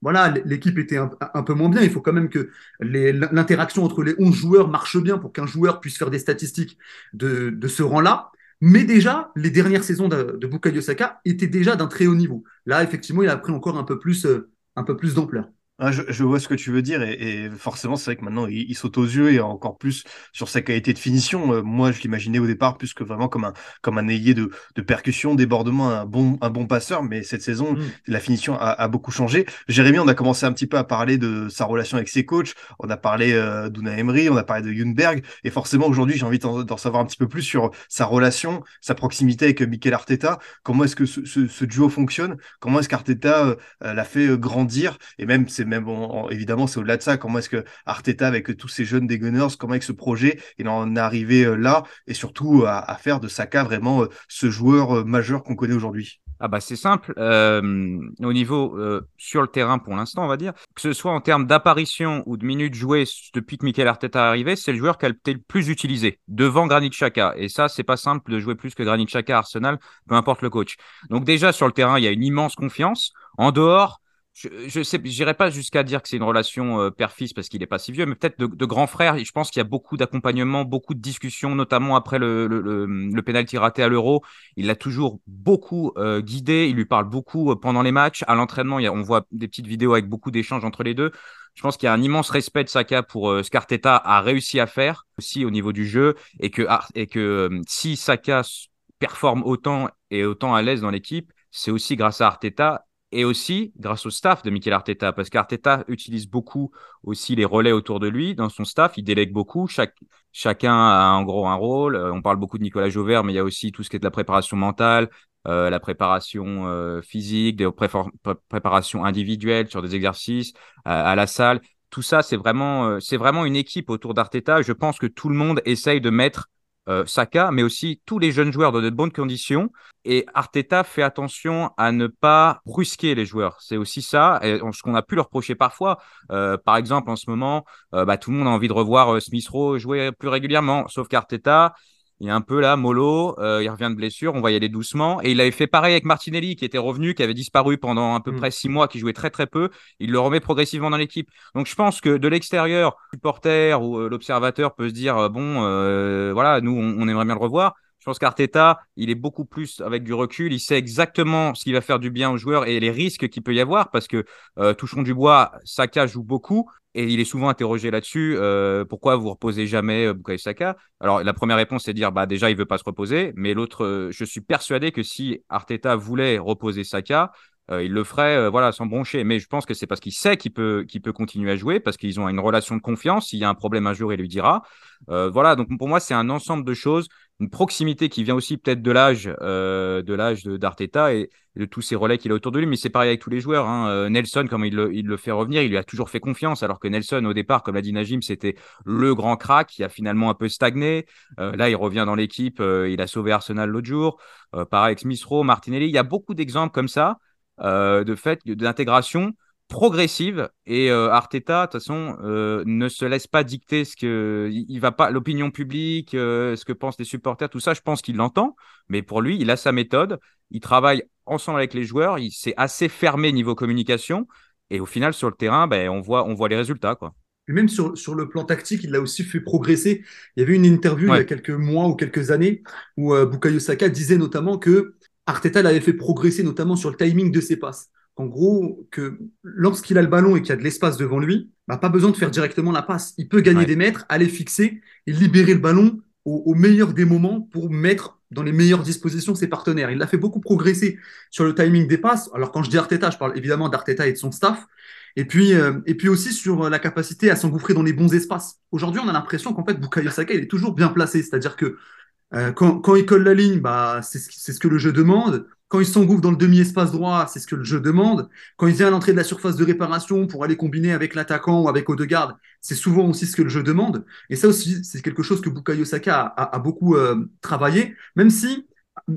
voilà, l'équipe était un, peu moins bien. Il faut quand même que l'interaction entre les 11 joueurs marche bien pour qu'un joueur puisse faire des statistiques de, ce rang-là. Mais déjà, les dernières saisons de, de Bukayo Saka étaient déjà d'un très haut niveau. Là, effectivement, il a pris encore un peu plus, euh, un peu plus d'ampleur. Ah, je, vois ce que tu veux dire et, forcément c'est vrai que maintenant il, saute aux yeux et encore plus sur sa qualité de finition. Euh, moi je l'imaginais au départ plus que vraiment comme un comme un ailier de, de percussion, débordement, un bon un bon passeur, mais cette saison mm. la finition a, beaucoup changé. Jérémy, on a commencé un petit peu à parler de sa relation avec ses coachs. On a parlé euh, d'Una Emery, on a parlé de Junberg et forcément aujourd'hui j'ai envie d'en savoir un petit peu plus sur sa relation, sa proximité avec Mikel Arteta. Comment est-ce que ce, ce, duo fonctionne? Comment est-ce qu'Arteta euh, l'a fait grandir? Et même c'est même bon, évidemment, c'est au-delà de ça. Comment est-ce que Arteta, avec tous ces jeunes des Gunners, comment avec ce projet, il en est arrivé euh, là? Et surtout à, faire de Saka vraiment euh, ce joueur euh, majeur qu'on connaît aujourd'hui. Ah bah c'est simple, au niveau sur le terrain pour l'instant on va dire, que ce soit en termes d'apparition ou de minutes jouées depuis que Mikel Arteta est arrivé, c'est le joueur qui a été le plus utilisé devant Granit Xhaka. Et ça c'est pas simple de jouer plus que Granit Xhaka à Arsenal, peu importe le coach. Donc déjà sur le terrain il y a une immense confiance, en dehors je, sais, j'irai pas jusqu'à dire que c'est une relation euh, père-fils parce qu'il est pas si vieux, mais peut-être de, de grands frères. Je pense qu'il y a beaucoup d'accompagnement, beaucoup de discussions, notamment après le, le, pénalty raté à l'Euro. Il l'a toujours beaucoup euh, guidé. Il lui parle beaucoup euh, pendant les matchs, à l'entraînement. On voit des petites vidéos avec beaucoup d'échanges entre les deux. Je pense qu'il y a un immense respect de Saka pour ce qu'Arteta a réussi à faire aussi au niveau du jeu et que si Saka performe autant et autant à l'aise dans l'équipe, c'est aussi grâce à Arteta et aussi grâce au staff de Mikel Arteta, parce qu'Arteta utilise beaucoup aussi les relais autour de lui dans son staff, il délègue beaucoup, chaque, chacun a en gros un rôle, euh, on parle beaucoup de Nicolas Jauvert, mais il y a aussi tout ce qui est de la préparation mentale, euh, la préparation euh, physique, des préparations individuelles sur des exercices, à la salle, tout ça c'est vraiment, c'est vraiment une équipe autour d'Arteta, je pense que tout le monde essaye de mettre euh, Saka, mais aussi tous les jeunes joueurs dans de bonnes conditions. Et Arteta fait attention à ne pas brusquer les joueurs. C'est aussi ça, et ce qu'on a pu leur reprocher parfois. Euh, par exemple, en ce moment, euh, bah, tout le monde a envie de revoir Smith Rowe jouer plus régulièrement, sauf qu'Arteta, il est un peu là, mollo, euh, il revient de blessure, on va y aller doucement. Et il avait fait pareil avec Martinelli, qui était revenu, qui avait disparu pendant à peu mm. près six mois, qui jouait très très peu. Il le remet progressivement dans l'équipe. Donc je pense que de l'extérieur, le supporter ou euh, l'observateur peut se dire, euh, bon, voilà, nous, on, aimerait bien le revoir. Je pense qu'Arteta, il est beaucoup plus avec du recul. Il sait exactement ce qui va faire du bien aux joueurs et les risques qu'il peut y avoir parce que, touchons du bois, Saka joue beaucoup. Et il est souvent interrogé là-dessus. Euh, pourquoi vous reposez jamais euh, Bukayo Saka? Alors la première réponse c'est de dire bah déjà il veut pas se reposer, mais l'autre, euh, je suis persuadé que si Arteta voulait reposer Saka, il le ferait voilà sans broncher. Mais je pense que c'est parce qu'il sait qu'il peut qu'il peut continuer à jouer, parce qu'ils ont une relation de confiance. S'il y a un problème un jour, il lui dira. voilà. Donc pour moi c'est un ensemble de choses une proximité qui vient aussi peut-être de l'âge euh, de l'âge d'Arteta et, de tous ces relais qu'il a autour de lui. Mais c'est pareil avec tous les joueurs. Hein. Euh, Nelson, comme il le, il le, fait revenir, il lui a toujours fait confiance. Alors que Nelson, au départ, comme l'a dit Najim, c'était le grand crack qui a finalement un peu stagné. Euh, là, il revient dans l'équipe. il a sauvé Arsenal l'autre jour. pareil avec Smith Rowe, Martinelli. Il y a beaucoup d'exemples comme ça de fait d'intégration progressive et euh, Arteta de toute façon euh, ne se laisse pas dicter ce que il, va pas l'opinion publique euh, ce que pensent les supporters tout ça je pense qu'il l'entend. Mais pour lui il a sa méthode. Il travaille ensemble avec les joueurs. Il s'est assez fermé niveau communication. Et au final sur le terrain ben, on voit on voit les résultats quoi. Et même sur, sur le plan tactique, il l'a aussi fait progresser. Il y avait une interview il y a quelques mois ou quelques années où Bukayo Saka disait notamment que Arteta l'avait fait progresser notamment sur le timing de ses passes en gros, que lorsqu'il a le ballon et qu'il y a de l'espace devant lui, bah, pas besoin de faire directement la passe. Il peut gagner des mètres, aller fixer et libérer le ballon au, meilleur des moments pour mettre dans les meilleures dispositions ses partenaires. Il l'a fait beaucoup progresser sur le timing des passes. Alors quand je dis Arteta, je parle évidemment d'Arteta et de son staff. Et puis, euh, et puis aussi sur la capacité à s'engouffrer dans les bons espaces. Aujourd'hui, on a l'impression qu'en fait, Bukayo Saka, il est toujours bien placé. C'est-à-dire que euh, quand, quand, il colle la ligne, bah, c'est ce, ce que le jeu demande. Quand il s'engouffre dans le demi-espace droit, c'est ce que le jeu demande. Quand il vient à l'entrée de la surface de réparation pour aller combiner avec l'attaquant ou avec Odegaard, c'est souvent aussi ce que le jeu demande. Et ça aussi, c'est quelque chose que Bukayo Saka a, beaucoup euh, travaillé, même si,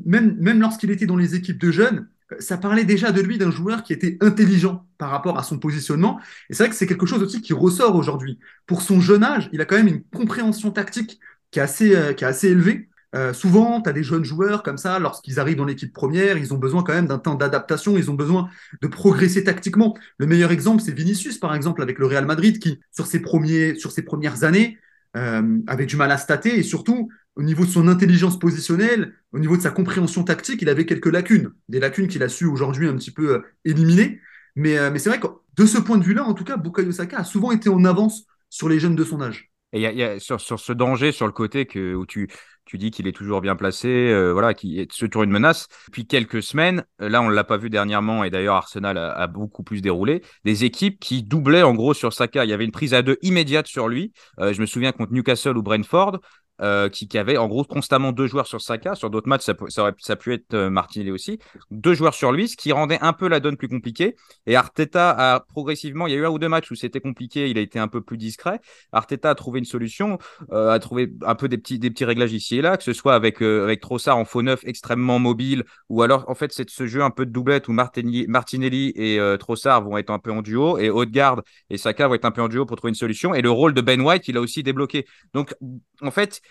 même, même lorsqu'il était dans les équipes de jeunes, ça parlait déjà de lui d'un joueur qui était intelligent par rapport à son positionnement. Et c'est vrai que c'est quelque chose aussi qui ressort aujourd'hui. Pour son jeune âge, il a quand même une compréhension tactique qui est assez, euh, qui est assez élevée. Euh, souvent, tu as des jeunes joueurs comme ça, lorsqu'ils arrivent dans l'équipe première, ils ont besoin quand même d'un temps d'adaptation, ils ont besoin de progresser tactiquement. Le meilleur exemple, c'est Vinicius, par exemple, avec le Real Madrid, qui, sur ses, premiers, sur ses premières années, euh, avait du mal à stater, et surtout, au niveau de son intelligence positionnelle, au niveau de sa compréhension tactique, il avait quelques lacunes, des lacunes qu'il a su aujourd'hui un petit peu euh, éliminer. Mais, c'est vrai que de ce point de vue-là, en tout cas, Bukayo Saka a souvent été en avance sur les jeunes de son âge. Et il y, a, sur, sur, ce danger, sur le côté que, où tu, tu dis qu'il est toujours bien placé, euh, voilà, qui est toujours une menace. Depuis quelques semaines, euh, là on ne l'a pas vu dernièrement, et d'ailleurs Arsenal a, a, beaucoup plus déroulé, des équipes qui doublaient en gros sur Saka. Il y avait une prise à deux immédiate sur lui. Euh, je me souviens contre Newcastle ou Brentford, euh, qui, qui, avait en gros constamment deux joueurs sur Saka. Sur d'autres matchs, ça, ça, aurait, ça pu être euh, Martinelli aussi. Deux joueurs sur lui, ce qui rendait un peu la donne plus compliquée. Et Arteta a progressivement, il y a eu un ou deux matchs où c'était compliqué, il a été un peu plus discret. Arteta a trouvé une solution, euh, a trouvé un peu des petits, des petits réglages ici et là, que ce soit avec, avec Trossard en faux neuf extrêmement mobile, ou alors en fait c'est ce jeu un peu de doublette où Martinelli, Martinelli et Trossard vont être un peu en duo, et Odegaard et Saka vont être un peu en duo pour trouver une solution. Et le rôle de Ben White, il a aussi débloqué. Donc en fait,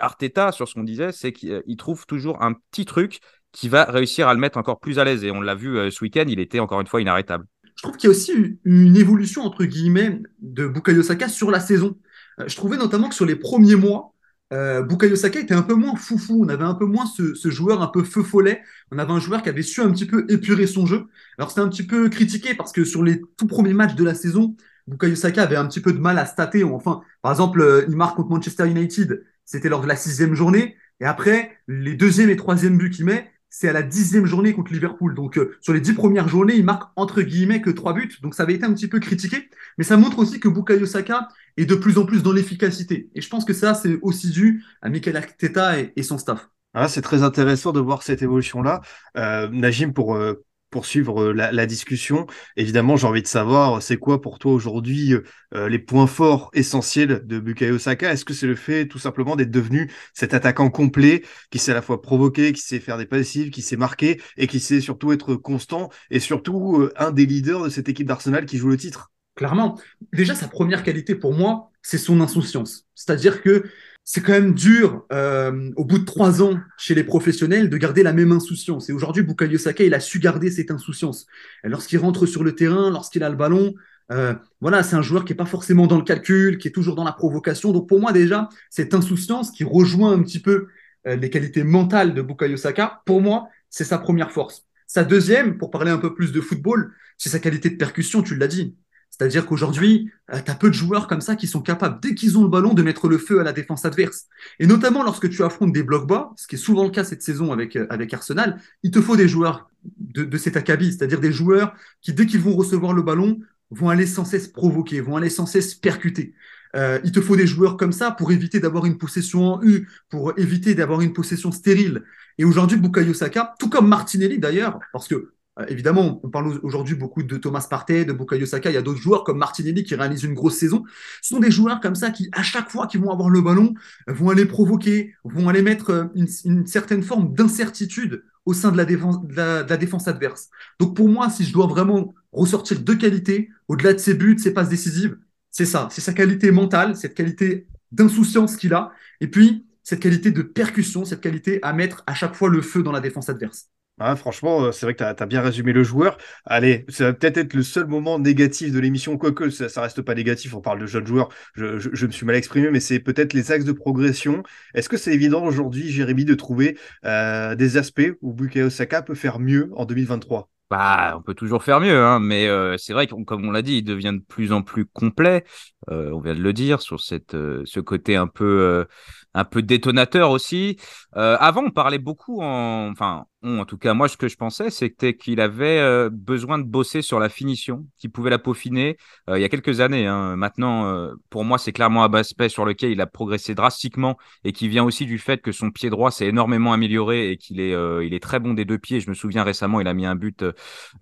Arteta, sur ce qu'on disait, c'est qu'il trouve toujours un petit truc qui va réussir à le mettre encore plus à l'aise. Et on l'a vu euh, ce week-end, il était encore une fois inarrêtable. je trouve qu'il y a aussi une évolution, entre guillemets, de Bukayo Saka sur la saison. Euh, je trouvais notamment que sur les premiers mois, euh, Bukayo Saka était un peu moins foufou. On avait un peu moins ce, ce, joueur un peu feu follet. On avait un joueur qui avait su un petit peu épurer son jeu. Alors c'était un petit peu critiqué parce que sur les tout premiers matchs de la saison, Bukayo Saka avait un petit peu de mal à stater. Enfin, par exemple, euh, il marque contre Manchester United. C'était lors de la sixième journée. Et après, les deuxième et troisième buts qu'il met, c'est à la dixième journée contre Liverpool. Donc euh, sur les dix premières journées, il marque entre guillemets que trois buts. Donc ça avait été un petit peu critiqué, mais ça montre aussi que Bukayo Saka est de plus en plus dans l'efficacité. Et je pense que ça, c'est aussi dû à Mikel Arteta et, son staff. Ah, c'est très intéressant de voir cette évolution-là. Euh, Najim, pour, euh, poursuivre euh, la, discussion, évidemment, j'ai envie de savoir, c'est quoi pour toi aujourd'hui euh, les points forts essentiels de Bukayo Saka? Est-ce que c'est le fait tout simplement d'être devenu cet attaquant complet qui sait à la fois provoquer, qui sait faire des passives, qui sait marquer et qui sait surtout être constant et surtout euh, un des leaders de cette équipe d'Arsenal qui joue le titre? Clairement. Déjà, sa première qualité pour moi, c'est son insouciance. C'est-à-dire que c'est quand même dur, euh, au bout de trois ans chez les professionnels, de garder la même insouciance. Et aujourd'hui, Bukayo Saka, il a su garder cette insouciance. Lorsqu'il rentre sur le terrain, lorsqu'il a le ballon, euh, voilà, c'est un joueur qui n'est pas forcément dans le calcul, qui est toujours dans la provocation. Donc pour moi, déjà, cette insouciance qui rejoint un petit peu euh, les qualités mentales de Bukayo Saka, pour moi, c'est sa première force. Sa deuxième, pour parler un peu plus de football, c'est sa qualité de percussion, tu l'as dit. C'est-à-dire qu'aujourd'hui, euh, tu as peu de joueurs comme ça qui sont capables, dès qu'ils ont le ballon, de mettre le feu à la défense adverse. Et notamment lorsque tu affrontes des blocs bas, ce qui est souvent le cas cette saison avec, euh, avec Arsenal, il te faut des joueurs de, de cet acabit, c'est-à-dire des joueurs qui, dès qu'ils vont recevoir le ballon, vont aller sans cesse provoquer, vont aller sans cesse percuter. Euh, il te faut des joueurs comme ça pour éviter d'avoir une possession en U, pour éviter d'avoir une possession stérile. Et aujourd'hui, Bukayo Saka, tout comme Martinelli d'ailleurs, parce que évidemment, on parle aujourd'hui beaucoup de Thomas Partey, de Bukayo Saka. Il y a d'autres joueurs comme Martinelli qui réalisent une grosse saison. Ce sont des joueurs comme ça qui, à chaque fois qu'ils vont avoir le ballon, vont aller provoquer, vont aller mettre euh, une, certaine forme d'incertitude au sein de la, défense, de la, défense adverse. Donc pour moi, si je dois vraiment ressortir deux qualités, au-delà de ses buts, ses passes décisives, c'est ça. C'est sa qualité mentale, cette qualité d'insouciance qu'il a, et puis cette qualité de percussion, cette qualité à mettre à chaque fois le feu dans la défense adverse. Ah, franchement, euh, c'est vrai que tu as, bien résumé le joueur. Allez, ça va peut-être être le seul moment négatif de l'émission, quoique ça, ça reste pas négatif, on parle de jeunes joueurs, je, me suis mal exprimé, mais c'est peut-être les axes de progression. Est-ce que c'est évident aujourd'hui, Jérémy, de trouver euh, des aspects où Bukayo Saka peut faire mieux en 2023 bah, on peut toujours faire mieux, hein, mais euh, c'est vrai que, comme on l'a dit, il devient de plus en plus complet. on vient de le dire sur ce côté un peu, un peu détonateur aussi. avant, on parlait beaucoup en, enfin, en tout cas, moi, ce que je pensais, c'était qu'il avait euh, besoin de bosser sur la finition, qu'il pouvait la peaufiner euh, il y a quelques années. Hein. Maintenant, euh, pour moi, c'est clairement un aspect sur lequel il a progressé drastiquement et qui vient aussi du fait que son pied droit s'est énormément amélioré et qu'il est, il est très bon des deux pieds. Je me souviens récemment, il a mis un but,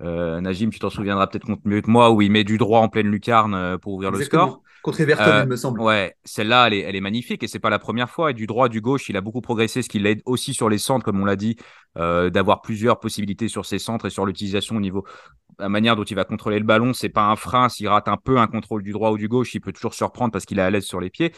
Najim, tu t'en souviendras peut-être mieux que moi, où il met du droit en pleine lucarne pour ouvrir le score. Contre Everton, il me semble. Ouais, celle-là, elle est, elle est magnifique et c'est pas la première fois. Et du droit, du gauche, il a beaucoup progressé, ce qui l'aide aussi sur les centres, comme on l'a dit d'avoir plusieurs possibilités sur ses centres et sur l'utilisation au niveau la manière dont il va contrôler le ballon, c'est pas un frein. S'il rate un peu un contrôle du droit ou du gauche, il peut toujours surprendre parce qu'il est à l'aise sur les pieds.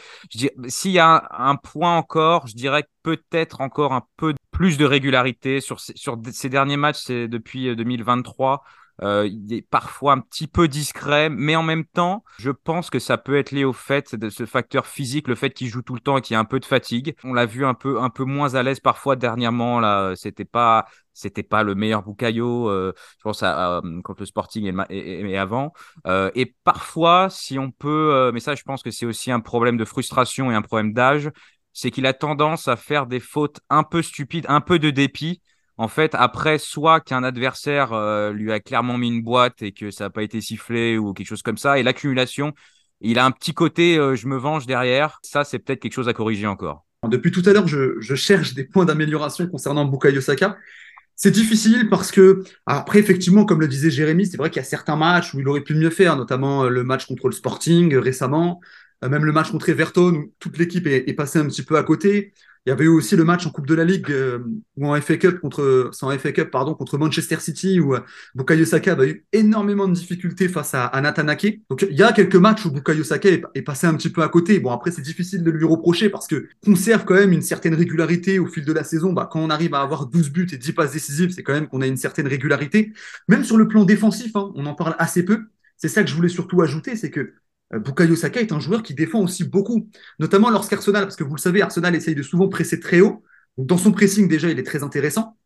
S'il y a un, point encore, je dirais peut-être encore un peu plus de régularité sur, sur ces derniers matchs c'est depuis 2023. Euh, il est parfois un petit peu discret, mais en même temps, je pense que ça peut être lié au fait de ce facteur physique, le fait qu'il joue tout le temps et qu'il y a un peu de fatigue. On l'a vu un peu, un peu moins à l'aise parfois dernièrement. Là, c'était pas, c'était pas le meilleur Bukayo. Euh, je pense à, contre le Sporting et, avant. Euh, et parfois, si on peut, mais ça, je pense que c'est aussi un problème de frustration et un problème d'âge, c'est qu'il a tendance à faire des fautes un peu stupides, un peu de dépit en fait, après, soit qu'un adversaire euh, lui a clairement mis une boîte et que ça n'a pas été sifflé ou quelque chose comme ça, et l'accumulation, il a un petit côté euh, je me venge derrière. Ça, c'est peut-être quelque chose à corriger encore. Depuis tout à l'heure, je, cherche des points d'amélioration concernant Bukayo Saka. C'est difficile parce que, après, effectivement, comme le disait Jérémy, c'est vrai qu'il y a certains matchs où il aurait pu mieux faire, notamment euh, le match contre le Sporting récemment. même le match contre Everton où toute l'équipe est, est passée un petit peu à côté. Il y avait eu aussi le match en Coupe de la Ligue euh, ou en FA Cup contre, sans FA Cup, pardon, contre Manchester City où euh, Bukayo Saka a eu énormément de difficultés face à, à. Donc il y a quelques matchs où Bukayo Saka est, est passé un petit peu à côté. Bon après c'est difficile de lui reprocher parce que conserve quand même une certaine régularité au fil de la saison. Bah, quand on arrive à avoir 12 buts et 10 passes décisives, c'est quand même qu'on a une certaine régularité. Même sur le plan défensif, hein, on en parle assez peu. C'est ça que je voulais surtout ajouter, c'est que Bukayo Saka est un joueur qui défend aussi beaucoup, notamment lorsqu'Arsenal, parce que vous le savez, Arsenal essaye de souvent presser très haut. Dans son pressing, déjà, il est très intéressant.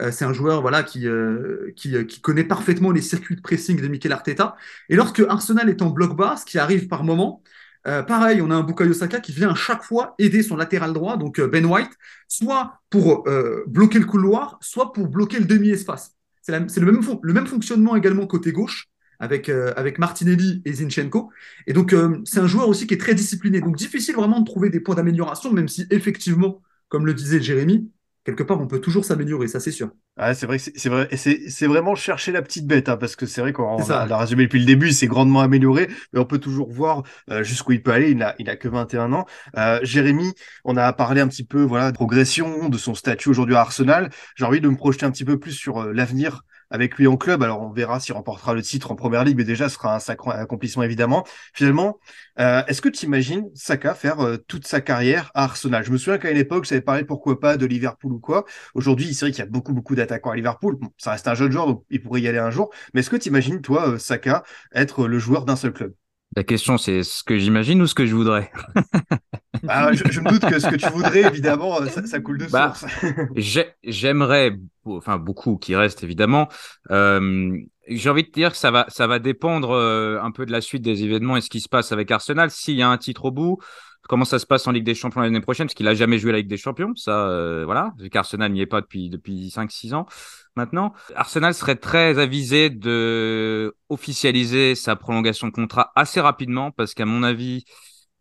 Euh, c'est un joueur voilà, qui, euh, qui, euh, connaît parfaitement les circuits de pressing de Mikel Arteta. Et lorsque Arsenal est en bloc bas, ce qui arrive par moment, euh, pareil, on a un Bukayo Saka qui vient à chaque fois aider son latéral droit, donc Ben White, soit pour bloquer le couloir, soit pour bloquer le demi-espace. C'est le même fonctionnement également côté gauche avec, euh, avec Martinelli et Zinchenko. Et donc, euh, c'est un joueur aussi qui est très discipliné. Donc, difficile vraiment de trouver des points d'amélioration, même si effectivement, comme le disait Jérémy, quelque part, on peut toujours s'améliorer, ça c'est sûr. Ah, c'est vrai, c'est vrai, c'est vraiment chercher la petite bête, hein, parce que c'est vrai qu'on l'a résumé depuis le début, il s'est grandement amélioré, mais on peut toujours voir euh, jusqu'où il peut aller. Il n'a il a que 21 ans. Euh, Jérémy, on a parlé un petit peu, voilà, de progression, de son statut aujourd'hui à Arsenal. J'ai envie de me projeter un petit peu plus sur euh, l'avenir avec lui en club. Alors on verra s'il remportera le titre en première ligue, mais déjà ce sera un sacré accomplissement évidemment. Finalement, euh, est-ce que tu imagines Saka faire euh, toute sa carrière à Arsenal? Je me souviens qu'à une époque, ça avait parlé pourquoi pas de Liverpool ou quoi. Aujourd'hui, c'est vrai qu'il y a beaucoup beaucoup d'attaquants à Liverpool. Bon, ça reste un jeune joueur, donc il pourrait y aller un jour. Mais est-ce que tu imagines toi euh, Saka être le joueur d'un seul club? La question c'est ce que j'imagine ou ce que je voudrais? ah, je, me doute que ce que tu voudrais, évidemment, ça, coule de bah, source. J'aimerais, enfin beaucoup qui reste évidemment. Euh, J'ai envie de dire que ça va, ça va dépendre euh, un peu de la suite des événements et ce qui se passe avec Arsenal. S'il y a un titre au bout, comment ça se passe en Ligue des Champions l'année prochaine, parce qu'il a jamais joué la Ligue des Champions, ça, euh, voilà, vu qu'Arsenal n'y est pas depuis depuis 5-6 ans maintenant. Arsenal serait très avisé de officialiser sa prolongation de contrat assez rapidement, parce qu'à mon avis,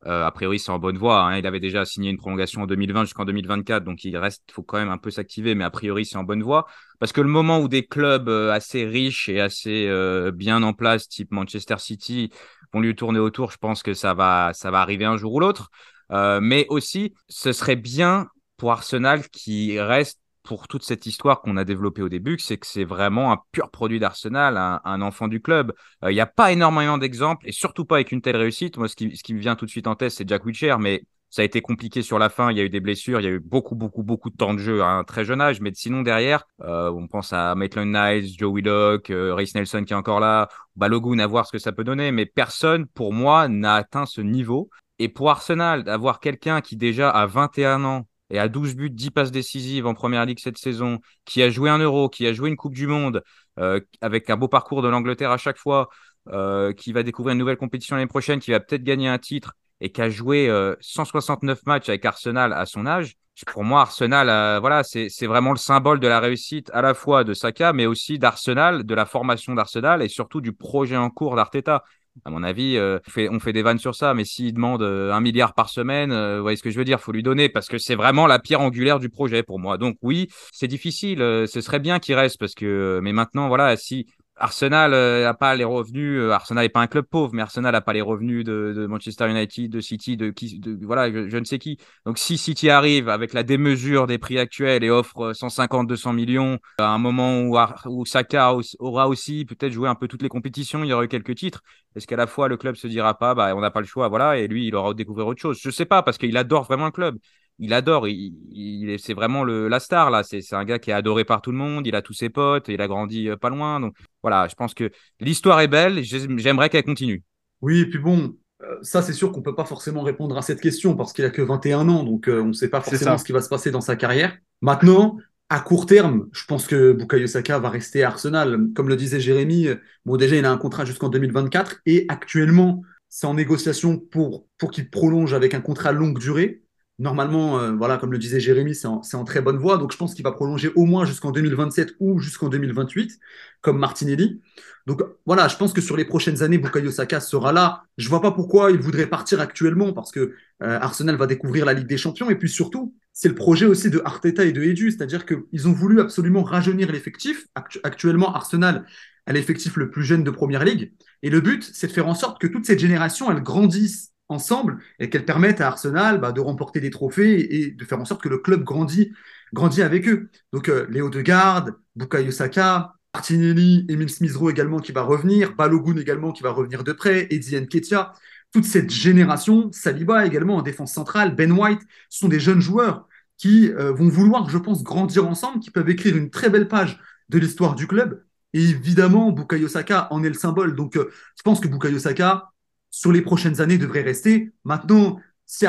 euh, a priori, c'est en bonne voie. Hein. Il avait déjà signé une prolongation en 2020 jusqu'en 2024, donc il reste, faut quand même un peu s'activer, mais a priori, c'est en bonne voie. Parce que le moment où des clubs euh, assez riches et assez euh, bien en place, type Manchester City, vont lui tourner autour, je pense que ça va, ça va arriver un jour ou l'autre. mais aussi, ce serait bien pour Arsenal qui reste pour toute cette histoire qu'on a développée au début, c'est que c'est vraiment un pur produit d'Arsenal, un, enfant du club. Euh, il n'y a pas énormément d'exemples, et surtout pas avec une telle réussite. Moi, ce qui, me vient tout de suite en tête, c'est Jack Wilshere, mais ça a été compliqué sur la fin. Il y a eu des blessures, il y a eu beaucoup, beaucoup, beaucoup de temps de jeu à un très jeune âge. Mais sinon, derrière, euh, on pense à Maitland Niles, Joe Willock, euh, Nelson qui est encore là, Balogun, à voir ce que ça peut donner. Mais personne, pour moi, n'a atteint ce niveau. Et pour Arsenal, d'avoir quelqu'un qui déjà a 21 ans et à 12 buts, 10 passes décisives en première ligue cette saison, qui a joué un euro, qui a joué une Coupe du Monde, euh, avec un beau parcours de l'Angleterre à chaque fois, euh, qui va découvrir une nouvelle compétition l'année prochaine, qui va peut-être gagner un titre et qui a joué 169 euh, matchs avec Arsenal à son âge. Pour moi, Arsenal, voilà, c'est vraiment le symbole de la réussite à la fois de Saka, mais aussi d'Arsenal, de la formation d'Arsenal et surtout du projet en cours d'Arteta à mon avis, euh, on, fait, on, fait, des vannes sur ça, mais s'il demande euh, un milliard par semaine, euh, vous voyez ce que je veux dire, faut lui donner parce que c'est vraiment la pierre angulaire du projet pour moi. Donc oui, c'est difficile, ce serait bien qu'il reste parce que, mais maintenant, voilà, si Arsenal n'a euh, pas les revenus. Euh, Arsenal n'est pas un club pauvre, mais Arsenal n'a pas les revenus de, Manchester United, de City, de qui, voilà, je, ne sais qui. Donc si City arrive avec la démesure des prix actuels et offre 150-200 millions à un moment où, Saka aura aussi peut-être joué un peu toutes les compétitions, il y aura eu quelques titres. Est-ce qu'à la fois le club se dira pas, bah on n'a pas le choix, voilà, et lui il aura découvert autre chose? Je sais pas parce qu'il adore vraiment le club il adore. Il, c'est vraiment le, la star là. C'est un gars qui est adoré par tout le monde. Il a tous ses potes. Il a grandi euh, pas loin. Donc voilà, je pense que l'histoire est belle. J'aimerais qu'elle continue. Oui, et puis bon, euh, ça c'est sûr qu'on peut pas forcément répondre à cette question parce qu'il a que 21 ans, donc euh, on ne sait pas forcément ce qui va se passer dans sa carrière. Maintenant, à court terme, je pense que Bukayo Saka va rester à Arsenal. Comme le disait Jérémy, bon déjà il a un contrat jusqu'en 2024 et actuellement c'est en négociation pour, pour qu'il prolonge avec un contrat longue durée. Normalement, euh, voilà, comme le disait Jérémy, c'est en, très bonne voie. Donc, je pense qu'il va prolonger au moins jusqu'en 2027 ou jusqu'en 2028, comme Martinelli. Donc, voilà, je pense que sur les prochaines années, Bukayo Saka sera là. Je vois pas pourquoi il voudrait partir actuellement, parce que euh, Arsenal va découvrir la Ligue des Champions. Et puis surtout, c'est le projet aussi de Arteta et de Edu, c'est-à-dire qu'ils ont voulu absolument rajeunir l'effectif. actuellement, Arsenal a l'effectif le plus jeune de Première Ligue. Et le but, c'est de faire en sorte que toute cette génération, elle grandisse ensemble et qu'elles permettent à Arsenal bah, de remporter des trophées et, de faire en sorte que le club grandit, grandit avec eux. Donc euh, Léo Degarde, Bukayo Saka, Martinelli, Emile Smith-Rowe également qui va revenir, Balogun également qui va revenir de près, Eddie Nketiah, toute cette génération, Saliba également en défense centrale, Ben White, sont des jeunes joueurs qui euh, vont vouloir, je pense, grandir ensemble, qui peuvent écrire une très belle page de l'histoire du club. Et évidemment, Bukayo Saka en est le symbole. Donc, euh, je pense que Bukayo Saka, sur les prochaines années, devrait rester. Maintenant, si,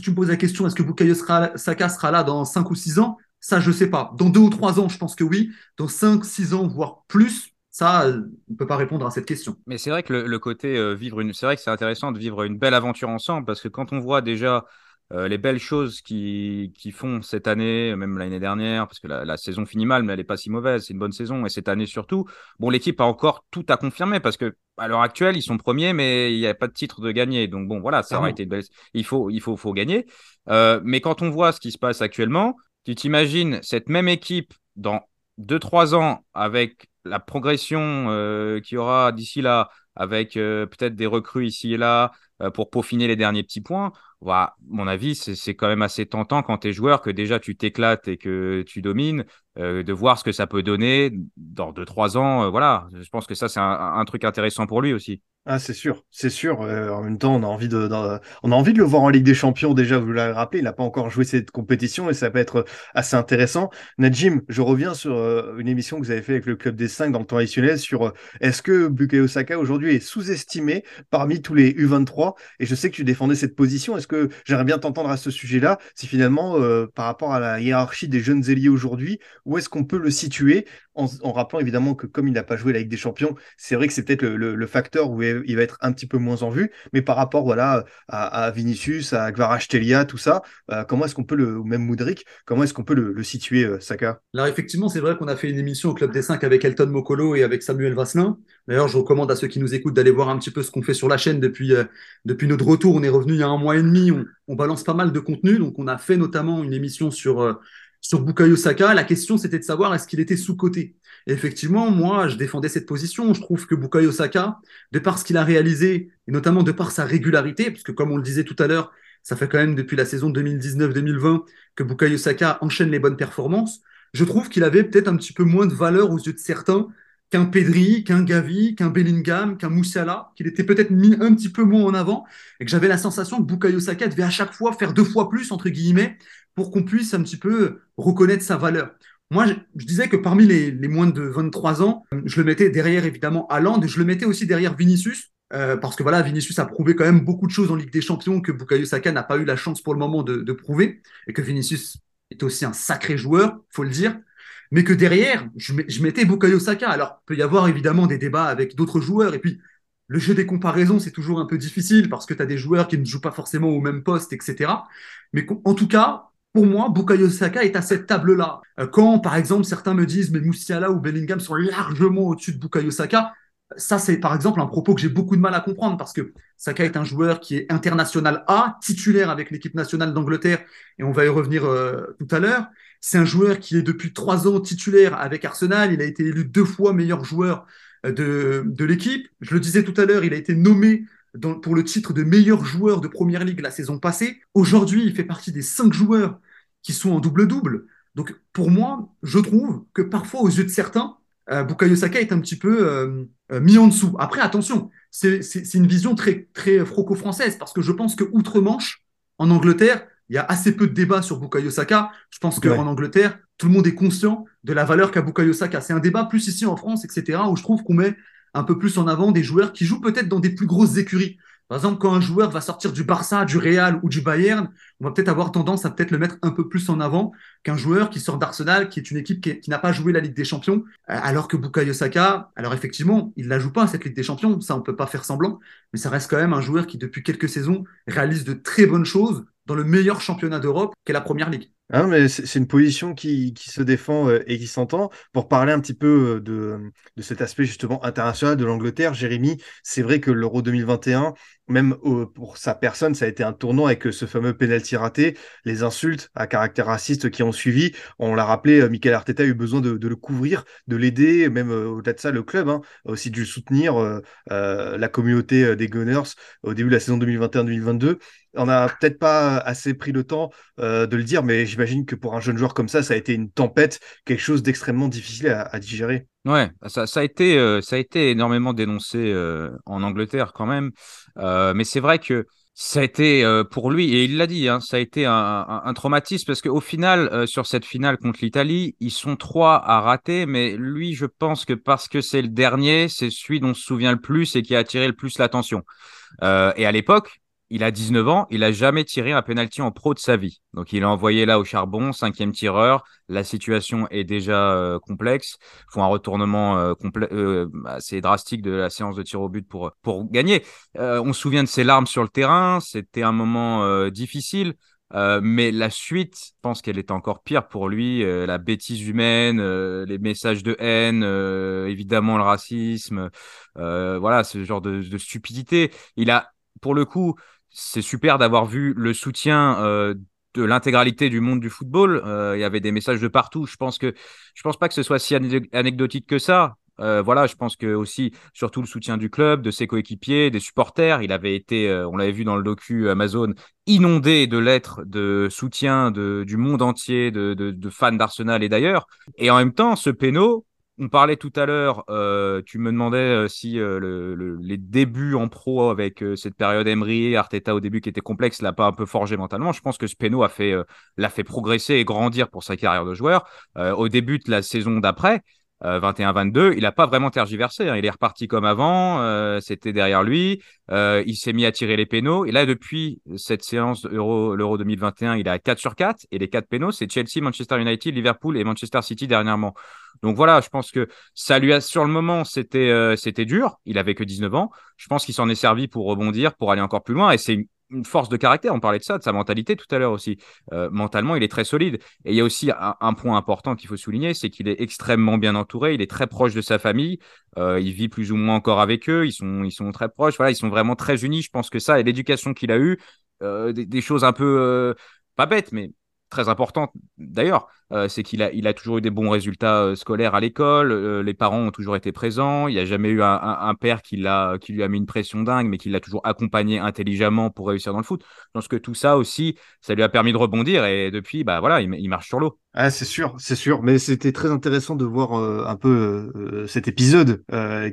tu me poses la question, est-ce que Bukayo Saka sera là dans 5 ou 6 ans? Ça, je ne sais pas. Dans 2 ou 3 ans, je pense que oui. Dans 5, 6 ans, voire plus, ça, on ne peut pas répondre à cette question. Mais c'est vrai que le, côté euh, vivre une. C'est vrai que c'est intéressant de vivre une belle aventure ensemble parce que quand on voit déjà euh, les belles choses qui, qui, font cette année, même l'année dernière, parce que la, saison finit mal, mais elle n'est pas si mauvaise, c'est une bonne saison, et cette année surtout, bon, l'équipe a encore tout à confirmer, parce que à l'heure actuelle, ils sont premiers, mais il n'y a pas de titre de gagner. Donc bon, voilà, ça aurait été belle... Il faut, il faut, faut gagner. Euh, mais quand on voit ce qui se passe actuellement, tu t'imagines cette même équipe dans 2-3 ans avec la progression euh, qu'il y aura d'ici là, avec peut-être des recrues ici et là pour peaufiner les derniers petits points voilà, mon avis, c'est quand même assez tentant quand tu es joueur que déjà tu t'éclates et que tu domines, euh, de voir ce que ça peut donner dans 2-3 ans. Euh, voilà, je pense que ça, c'est un, truc intéressant pour lui aussi. Ah, c'est sûr, c'est sûr. Euh, en même temps, on a envie de, on a envie de le voir en Ligue des Champions. Déjà, vous l'avez rappelé, il n'a pas encore joué cette compétition et ça peut être assez intéressant. Najim, je reviens sur euh, une émission que vous avez fait avec le Club des 5 dans le temps additionnel sur euh, est-ce que Bukayo Saka aujourd'hui est sous-estimé parmi tous les U23 Et je sais que tu défendais cette position. Est-ce que j'aimerais bien t'entendre à ce sujet-là Si finalement, par rapport à la hiérarchie des jeunes ailiers aujourd'hui, où est-ce qu'on peut le situer en, rappelant évidemment que comme il n'a pas joué la Ligue des Champions, c'est vrai que c'est peut-être le, facteur où il va être un petit peu moins en vue, mais par rapport voilà, à, Vinicius, à Gvarachtelia, tout ça, euh, comment est-ce qu'on peut le, ou même Moudric, comment est-ce qu'on peut le, situer, euh, Saka? Alors effectivement, c'est vrai qu'on a fait une émission au Club des 5 avec Elton Mokolo et avec Samuel Vasselin. D'ailleurs, je recommande à ceux qui nous écoutent d'aller voir un petit peu ce qu'on fait sur la chaîne depuis, euh, depuis notre retour. On est revenu il y a un mois et demi, on, balance pas mal de contenu, donc on a fait notamment une émission sur sur Bukayo Saka, la question c'était de savoir est-ce qu'il était sous-coté. effectivement, moi, je défendais cette position. Je trouve que Bukayo Saka, de par ce qu'il a réalisé, et notamment de par sa régularité, parce que comme on le disait tout à l'heure, ça fait quand même depuis la saison 2019-2020 que Bukayo Saka enchaîne les bonnes performances, je trouve qu'il avait peut-être un petit peu moins de valeur aux yeux de certains qu'un Pedri, qu'un Gavi, qu'un Bellingham, qu'un Moussiala, qu'il était peut-être mis un petit peu moins en avant, et que j'avais la sensation que Bukayo Saka devait à chaque fois faire deux fois plus, entre guillemets, pour qu'on puisse un petit peu reconnaître sa valeur. Moi, je, disais que parmi les, moins de 23 ans, je le mettais derrière évidemment Haaland et je le mettais aussi derrière Vinicius. Euh, parce que voilà, Vinicius a prouvé quand même beaucoup de choses en Ligue des Champions que Bukayo Saka n'a pas eu la chance pour le moment de, prouver, et que Vinicius est aussi un sacré joueur, faut le dire, mais que derrière, je, mettais Bukayo Saka. Alors, il peut y avoir évidemment des débats avec d'autres joueurs, et puis le jeu des comparaisons, c'est toujours un peu difficile parce que tu as des joueurs qui ne jouent pas forcément au même poste, etc. Mais en tout cas, pour moi, Bukayo Saka est à cette table-là. Euh, quand, par exemple, certains me disent, mais Moussiala ou Bellingham sont largement au-dessus de Bukayo Saka, ça, c'est par exemple un propos que j'ai beaucoup de mal à comprendre parce que Saka est un joueur qui est international A, titulaire avec l'équipe nationale d'Angleterre, et on va y revenir euh, tout à l'heure. C'est un joueur qui est depuis trois ans titulaire avec Arsenal. Il a été élu deux fois meilleur joueur euh, de, de l'équipe. Je le disais tout à l'heure, il a été nommé pour le titre de meilleur joueur de Première Ligue la saison passée. Aujourd'hui, il fait partie des cinq joueurs qui sont en double-double. Donc, pour moi, je trouve que parfois, aux yeux de certains, euh, Bukayo Saka est un petit peu euh, mis en dessous. Après, attention, c'est une vision très, très franco-française, parce que je pense que outre-Manche, en Angleterre, il y a assez peu de débats sur Bukayo Saka. Je pense qu'en Angleterre, tout le monde est conscient de la valeur qu'a Bukayo Saka. C'est un débat plus ici en France, etc., où je trouve qu'on met un peu plus en avant des joueurs qui jouent peut-être dans des plus grosses écuries. Par exemple, quand un joueur va sortir du Barça, du Real ou du Bayern, on va peut-être avoir tendance à peut-être le mettre un peu plus en avant qu'un joueur qui sort d'Arsenal, qui est une équipe qui, n'a pas joué la Ligue des Champions, euh, alors que Bukayo Saka, alors effectivement, il la joue pas cette Ligue des Champions, ça on peut pas faire semblant, mais ça reste quand même un joueur qui depuis quelques saisons réalise de très bonnes choses dans le meilleur championnat d'Europe qu'est la Première Ligue. Ah mais c'est une position qui, se défend euh, et qui s'entend. Pour parler un petit peu euh, de, cet aspect justement international de l'Angleterre, Jérémy, c'est vrai que l'Euro 2021, même pour sa personne, ça a été un tournant avec ce fameux penalty raté, les insultes à caractère raciste qui ont suivi. On l'a rappelé, euh, Michael Arteta a eu besoin de, le couvrir, de l'aider, même au-delà de ça, le club hein, aussi dû soutenir la communauté des Gunners au début de la saison 2021-2022 on n'a peut-être pas assez pris le temps euh, de le dire, mais j'imagine que pour un jeune joueur comme ça, ça a été une tempête, quelque chose d'extrêmement difficile à, digérer. Ouais, ça, a été, euh, ça a été énormément dénoncé euh, en Angleterre quand même, mais c'est vrai que ça a été pour lui, et il l'a dit, hein, ça a été un, traumatisme parce qu'au final, sur cette finale contre l'Italie, ils sont trois à rater, mais lui, je pense que parce que c'est le dernier, c'est celui dont on se souvient le plus et qui a attiré le plus l'attention. et à l'époque, il a 19 ans, il a jamais tiré un penalty en pro de sa vie. Donc il est envoyé là au charbon, cinquième tireur. La situation est déjà euh, complexe. Il faut un retournement euh, euh, assez drastique de la séance de tir au but pour, pour gagner. on se souvient de ses larmes sur le terrain. C'était un moment difficile. mais la suite, je pense qu'elle est encore pire pour lui. la bêtise humaine, les messages de haine, évidemment le racisme, voilà, ce genre de stupidité. Il a, pour le coup, c'est super d'avoir vu le soutien euh, de l'intégralité du monde du football. Euh, il y avait des messages de partout. Je pense que je pense pas que ce soit si anecdotique que ça. Euh, voilà, je pense que aussi surtout le soutien du club, de ses coéquipiers, des supporters. Il avait été, on l'avait vu dans le docu Amazon, inondé de lettres de soutien du monde entier, de, de, de fans d'Arsenal et d'ailleurs. Et en même temps, ce péno, on parlait tout à l'heure, euh, tu me demandais euh, si euh, les débuts en pro avec cette période Emery, Arteta au début qui était complexe, l'a pas un peu forgé mentalement. Je pense que Speno a l'a fait progresser et grandir pour sa carrière de joueur. au début de la saison d'après, 21-22, euh, il n'a pas vraiment tergiversé. Hein. Il est reparti comme avant. Euh, c'était derrière lui. Euh, il s'est mis à tirer les pénaux. Et là, depuis cette séance Euro, l'Euro 2021, il a 4 sur 4. Et les 4 pénaux, c'est Chelsea, Manchester United, Liverpool et Manchester City dernièrement. Donc voilà, je pense que ça lui a, sur le moment, c'était, c'était dur. Il avait que 19 ans. Je pense qu'il s'en est servi pour rebondir, pour aller encore plus loin. Et c'est une force de caractère. On parlait de ça, de sa mentalité tout à l'heure aussi. Euh, mentalement, il est très solide. Et il y a aussi un, point important qu'il faut souligner, c'est qu'il est extrêmement bien entouré. Il est très proche de sa famille. Euh, il vit plus ou moins encore avec eux. Ils sont, ils sont très proches. Voilà, ils sont vraiment très unis. Je pense que ça et l'éducation qu'il a eue, euh, des, choses un peu pas bêtes, mais très importante d'ailleurs, euh, c'est qu'il a, toujours eu des bons résultats euh, scolaires à l'école, euh, les parents ont toujours été présents, il n'y a jamais eu un, père qui lui a mis une pression dingue, mais qui l'a toujours accompagné intelligemment pour réussir dans le foot. Je pense que tout ça aussi, ça lui a permis de rebondir et depuis, bah voilà, il, marche sur l'eau. Ah, c'est sûr, c'est sûr, mais c'était très intéressant de voir un peu cet épisode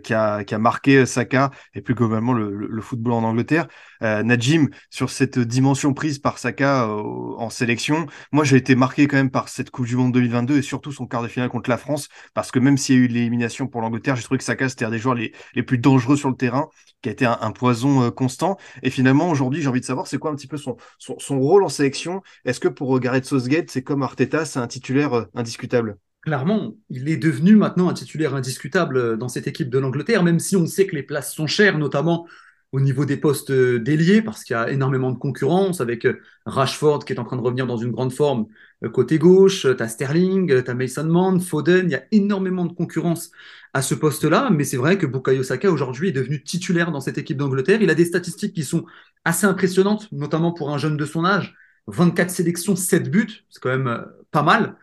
qui, a, qui a marqué Saka et plus globalement le, football en Angleterre. Najim, sur cette dimension prise par Saka en sélection, moi j'ai été marqué quand même par cette Coupe du Monde 2022 et surtout son quart de finale contre la France, parce que même s'il y a eu l'élimination pour l'Angleterre, j'ai trouvé que Saka c'était un des joueurs les, les, plus dangereux sur le terrain, qui a été un, poison euh, constant. Et finalement, aujourd'hui, j'ai envie de savoir c'est quoi un petit peu son, son, rôle en sélection? Est-ce que pour Gareth Southgate, c'est comme Arteta, c'est un titulaire euh, indiscutable Clairement, il est devenu maintenant un titulaire indiscutable euh, dans cette équipe de l'Angleterre, même si on sait que les places sont chères, notamment au niveau des postes déliés, parce qu'il y a énormément de concurrence, avec Rashford qui est en train de revenir dans une grande forme euh, côté gauche, tu as Sterling, tu as Mason Mount, Foden, il y a énormément de concurrence à ce poste-là, mais c'est vrai que Bukayo Saka aujourd'hui est devenu titulaire dans cette équipe d'Angleterre. Il a des statistiques qui sont assez impressionnantes, notamment pour un jeune de son âge. 24 sélections, 7 buts, c'est quand même euh, pas mal.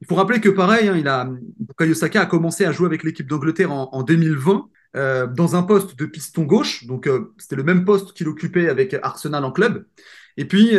Il faut rappeler que pareil, hein, a, Bukayo Saka a commencé à jouer avec l'équipe d'Angleterre en, 2020 euh, dans un poste de piston gauche, donc c'était le même poste qu'il occupait avec Arsenal en club. Et puis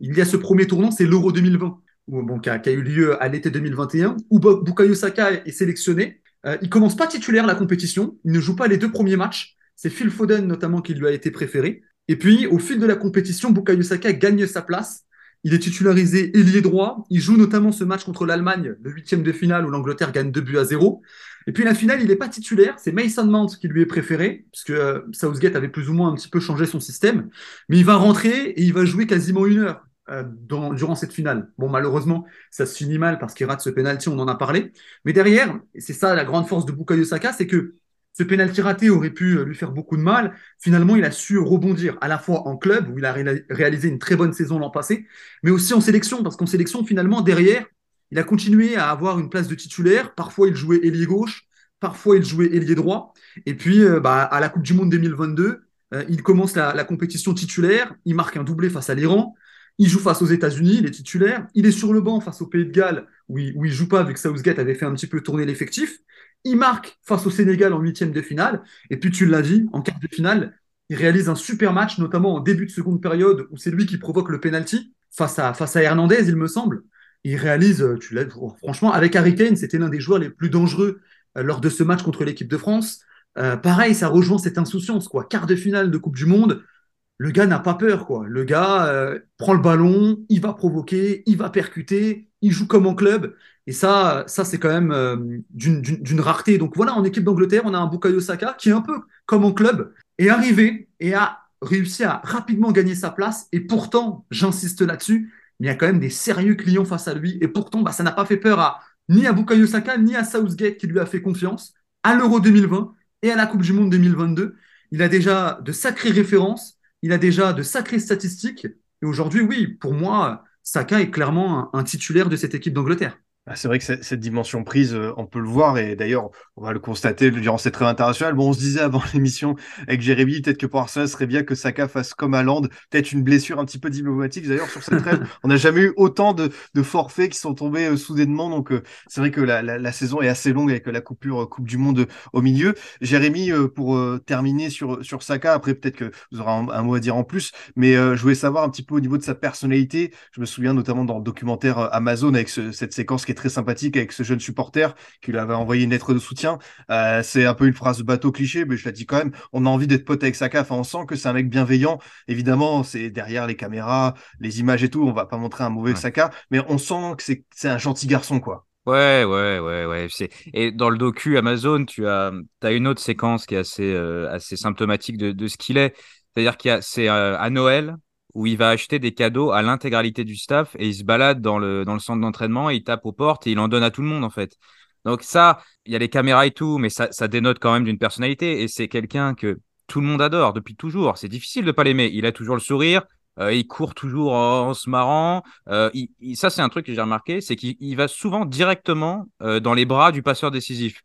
il y a ce premier tournant, c'est l'Euro 2020 bon, qui, a, eu lieu à l'été 2021, où Bukayo Saka est sélectionné. Euh, il commence pas titulaire la compétition, il ne joue pas les deux premiers matchs. C'est Phil Foden notamment qui lui a été préféré. Et puis, au fil de la compétition, Bukayo Saka gagne sa place. Il est titularisé ailier droit. Il joue notamment ce match contre l'Allemagne, le huitième de finale où l'Angleterre gagne 2 buts à 0. Et puis la finale, il n'est pas titulaire. C'est Mason Mount qui lui est préféré, puisque euh, Southgate avait plus ou moins un petit peu changé son système. Mais il va rentrer et il va jouer quasiment une heure. Euh, durant cette finale. Bon, malheureusement, ça se finit mal parce qu'il rate ce penalty, on en a parlé. Mais derrière, et c'est ça la grande force de Bukayo Saka, c'est que ce pénalty raté aurait pu lui faire beaucoup de mal. Finalement, il a su rebondir à la fois en club, où il a réalisé une très bonne saison l'an passé, mais aussi en sélection, parce qu'en sélection, finalement, derrière, il a continué à avoir une place de titulaire. Parfois, il jouait ailier gauche, parfois, il jouait ailier droit. Et puis, euh, bah, à la Coupe du Monde 2022, euh, il commence la, la, compétition titulaire, il marque un doublé face à l'Iran, il joue face aux États-Unis, il est titulaire, il est sur le banc face au Pays de Galles, où il, où il joue pas, vu que Southgate avait fait un petit peu tourner l'effectif. Il marque face au Sénégal en huitième de finale. Et puis, tu l'as dit, en quart de finale, il réalise un super match, notamment en début de seconde période, où c'est lui qui provoque le penalty face à, face à Hernandez, il me semble. Il réalise, euh, tu l'as, oh, franchement, avec Harry Kane, c'était l'un des joueurs les plus dangereux euh, lors de ce match contre l'équipe de France. Euh, pareil, ça rejoint cette insouciance, quoi. Quart de finale de Coupe du Monde, le gars n'a pas peur, quoi. Le gars prend le ballon, il va provoquer, il va percuter, il joue comme en club. Et ça, ça c'est quand même euh, d'une rareté. Donc voilà, en équipe d'Angleterre, on a un Bukayo Saka qui est un peu comme en club, est arrivé et a réussi à rapidement gagner sa place. Et pourtant, j'insiste là-dessus, il y a quand même des sérieux clients face à lui. Et pourtant, bah, ça n'a pas fait peur à, ni à Bukayo Saka, ni à Southgate qui lui a fait confiance à l'Euro 2020 et à la Coupe du Monde 2022. Il a déjà de sacrées références, il a déjà de sacrées statistiques. Et aujourd'hui, oui, pour moi, Saka est clairement un titulaire de cette équipe d'Angleterre. Ah, c'est vrai que cette dimension prise, euh, on peut le voir, et d'ailleurs, on va le constater durant cette trêve internationale. Bon, on se disait avant l'émission avec Jérémy, peut-être que pour Arsenal, ce serait bien que Saka fasse comme Land, peut-être une blessure un petit peu diplomatique. D'ailleurs, sur cette trêve, on n'a jamais eu autant de, forfaits qui sont tombés euh, soudainement. Donc, euh, c'est vrai que la, saison est assez longue avec la coupure Coupe du Monde au milieu. Jérémy, pour terminer sur, sur Saka, après, peut-être que vous aurez un, mot à dire en plus, mais je voulais savoir un petit peu au niveau de sa personnalité. Je me souviens notamment dans le documentaire Amazon avec cette séquence qui est très sympathique avec ce jeune supporter qui lui avait envoyé une lettre de soutien. Euh, c'est un peu une phrase bateau cliché, mais je la dis quand même. On a envie d'être pote avec Saka. Enfin, on sent que c'est un mec bienveillant. Évidemment, c'est derrière les caméras, les images et tout. On va pas montrer un mauvais Saka, mais on sent que c'est un gentil garçon, quoi. Ouais, ouais, ouais, ouais. Et dans le docu Amazon, tu as, as une autre séquence qui est assez, euh, assez symptomatique de, de ce qu'il est. C'est-à-dire qu'il c'est euh, à Noël, où il va acheter des cadeaux à l'intégralité du staff et il se balade dans le, dans le centre d'entraînement il tape aux portes et il en donne à tout le monde en fait. Donc ça, il y a les caméras et tout, mais ça, ça dénote quand même d'une personnalité et c'est quelqu'un que tout le monde adore depuis toujours. C'est difficile de pas l'aimer. Il a toujours le sourire, euh, il court toujours en, se marrant. Euh, ça, c'est un truc que j'ai remarqué, c'est qu'il va souvent directement euh, dans les bras du passeur décisif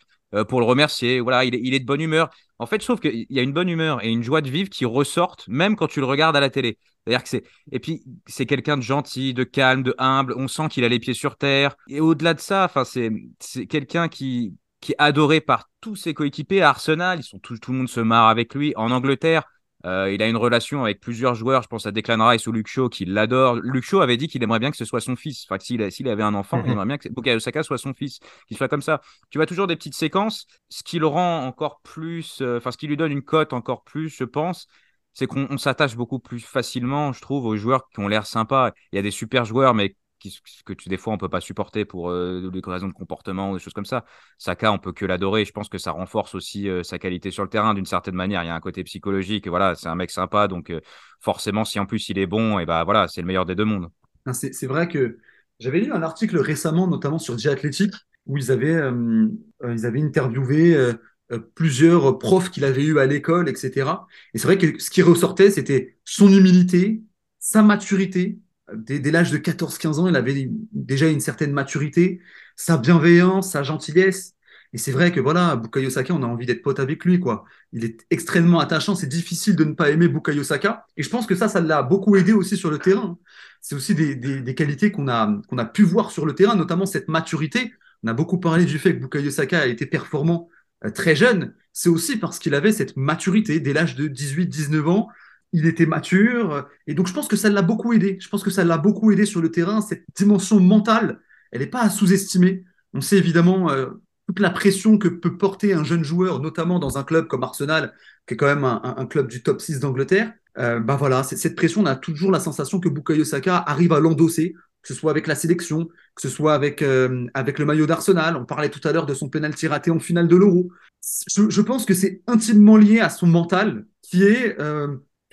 pour le remercier. Voilà, il est, il est de bonne humeur. En fait, je trouve qu'il y a une bonne humeur et une joie de vivre qui ressortent même quand tu le regardes à la télé. C'est-à-dire que c'est et puis c'est quelqu'un de gentil, de calme, de humble. On sent qu'il a les pieds sur terre. Et au-delà de ça, enfin c'est c'est quelqu'un qui qui est adoré par tous ses coéquipiers à Arsenal. Ils sont tout, tout le monde se marre avec lui. En Angleterre, euh, il a une relation avec plusieurs joueurs. Je pense à Declan Rice ou Luke Shaw qui l'adore. Luke Shaw avait dit qu'il aimerait bien que ce soit son fils. Enfin, s'il avait un enfant, il mhm. aimerait bien que Bukayo Saka soit son fils, qu'il soit comme ça. Tu vois toujours des petites séquences, ce qui le rend encore plus, euh, enfin, ce qui lui donne une cote encore plus, je pense, c'est qu'on s'attache beaucoup plus facilement, je trouve, aux joueurs qui ont l'air sympas. Il y a des super joueurs, mais que tu, des fois on peut pas supporter pour des raisons de comportement ou des choses comme ça. Saka, on peut que l'adorer. Je pense que ça renforce aussi sa qualité sur le terrain d'une certaine manière. Il y a un côté psychologique. voilà, c'est un mec sympa, donc forcément, si en plus il est bon, et ben voilà, c'est le meilleur des deux mondes. C'est vrai que j'avais lu un article récemment, notamment sur The Athletic, où ils avaient, ils avaient interviewé plusieurs profs qu'il avait eu à l'école, etc. Et c'est vrai que ce qui ressortait, c'était son humilité, sa maturité. Dès, l'âge de 14-15 ans, il avait déjà une certaine maturité, sa bienveillance, sa gentillesse. Et c'est vrai que voilà, Bukayo Saka, on a envie d'être pote avec lui, quoi. Il est extrêmement attachant. C'est difficile de ne pas aimer Bukayo Saka. Et je pense que ça, ça l'a beaucoup aidé aussi sur le terrain. C'est aussi des, des qualités qu'on a, qu'on a pu voir sur le terrain, notamment cette maturité. On a beaucoup parlé du fait que Bukayo Saka a été performant euh, très jeune, c'est aussi parce qu'il avait cette maturité dès l'âge de 18-19 ans. Il était mature et donc je pense que ça l'a beaucoup aidé. Je pense que ça l'a beaucoup aidé sur le terrain. Cette dimension mentale, elle n'est pas à sous-estimer. On sait évidemment euh, toute la pression que peut porter un jeune joueur, notamment dans un club comme Arsenal, qui est quand même un, club du top 6 d'Angleterre. Euh, bah voilà, cette pression, on a toujours la sensation que Bukayo Saka arrive à l'endosser que ce soit avec la sélection, que ce soit avec, euh, avec le maillot d'Arsenal. On parlait tout à l'heure de son pénalty raté en finale de l'Euro. Je, pense que c'est intimement lié à son mental, qui est,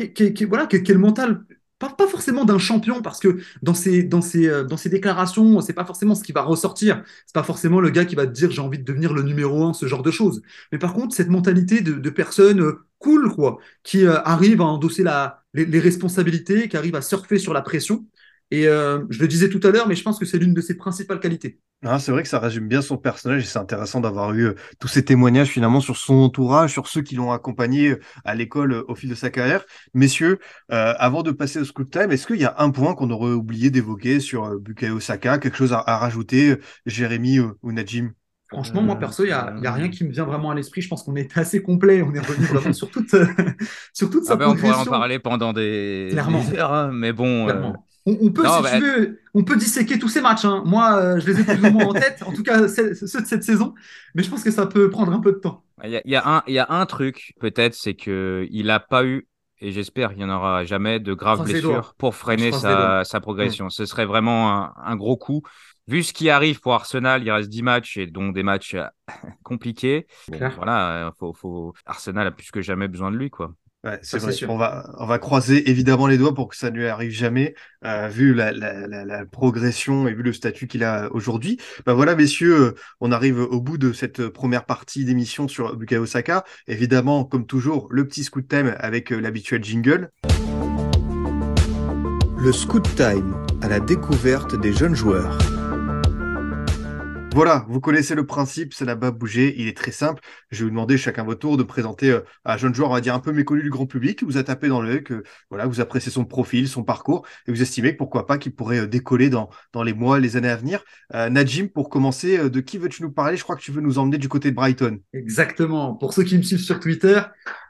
qui, voilà, qui, est mental pas, pas forcément d'un champion, parce que dans ses, dans ses, euh, dans ses déclarations, c'est pas forcément ce qui va ressortir. C'est pas forcément le gars qui va te dire j'ai envie de devenir le numéro un, ce genre de choses. Mais par contre, cette mentalité de, de personne euh, cool, quoi, qui euh, arrive à endosser la, les, les responsabilités, qui arrive à surfer sur la pression. Et euh, je le disais tout à l'heure, mais je pense que c'est l'une de ses principales qualités. Ah, c'est vrai que ça résume bien son personnage et c'est intéressant d'avoir eu euh, tous ces témoignages finalement sur son entourage, sur ceux qui l'ont accompagné euh, à l'école euh, au fil de sa carrière. Messieurs, euh, avant de passer au scoot time, est-ce qu'il y a un point qu'on aurait oublié d'évoquer sur euh, Bukayo Saka, quelque chose à, à rajouter, Jérémy ou, ou Najim? Franchement, moi perso, il n'y a, y a rien qui me vient vraiment à l'esprit. Je pense qu'on est assez complet. On est revenu vraiment sur toute, sur toute sa Ah ben, on pourrait en parler pendant des, Clairement. des heures, hein, mais bon. euh, Clairement. On, on peut, Non, si bah- tu veux, on peut disséquer tous ces matchs. hein. Moi, euh, je les ai plus ou moins en tête, en tout cas ceux de cette saison. Mais je pense que ça peut prendre un peu de temps. Il y a, il y a un, il y a un truc, peut-être, c'est que il n'a pas eu, et j'espère qu'il n'y en aura jamais, de graves blessures pour freiner sa, progression. Ce serait vraiment un, un gros coup. Vu ce qui arrive pour Arsenal, il reste 10 matchs et donc des matchs euh, compliqués. Bon, voilà, euh, faut, faut... Arsenal a plus que jamais besoin de lui, quoi. Ouais, c'est Ça, vrai. c'est sûr. On va, on va croiser évidemment les doigts pour que ça ne lui arrive jamais, euh, vu la, la, la, la progression et vu le statut qu'il a aujourd'hui. Bah voilà, messieurs, euh, on arrive au bout de cette première partie d'émission sur Bukayo Saka. Évidemment, comme toujours, le petit scoot time avec euh, l'habituel jingle. Le scoot time à la découverte des jeunes joueurs. Voilà, vous connaissez le principe, ça n'a pas bougé, il est très simple. Je vais vous demander chacun votre tour de présenter euh, un jeune joueur, on va dire un peu méconnu du grand public, vous a tapé dans l'œil, que voilà, vous appréciez son profil, son parcours, et vous estimez que pourquoi pas qu'il pourrait euh, décoller dans, dans les mois, les années à venir. Euh, Najim, pour commencer, euh, de qui veux-tu nous parler? Je crois que tu veux nous emmener du côté de Brighton. Exactement. Pour ceux qui me suivent sur Twitter,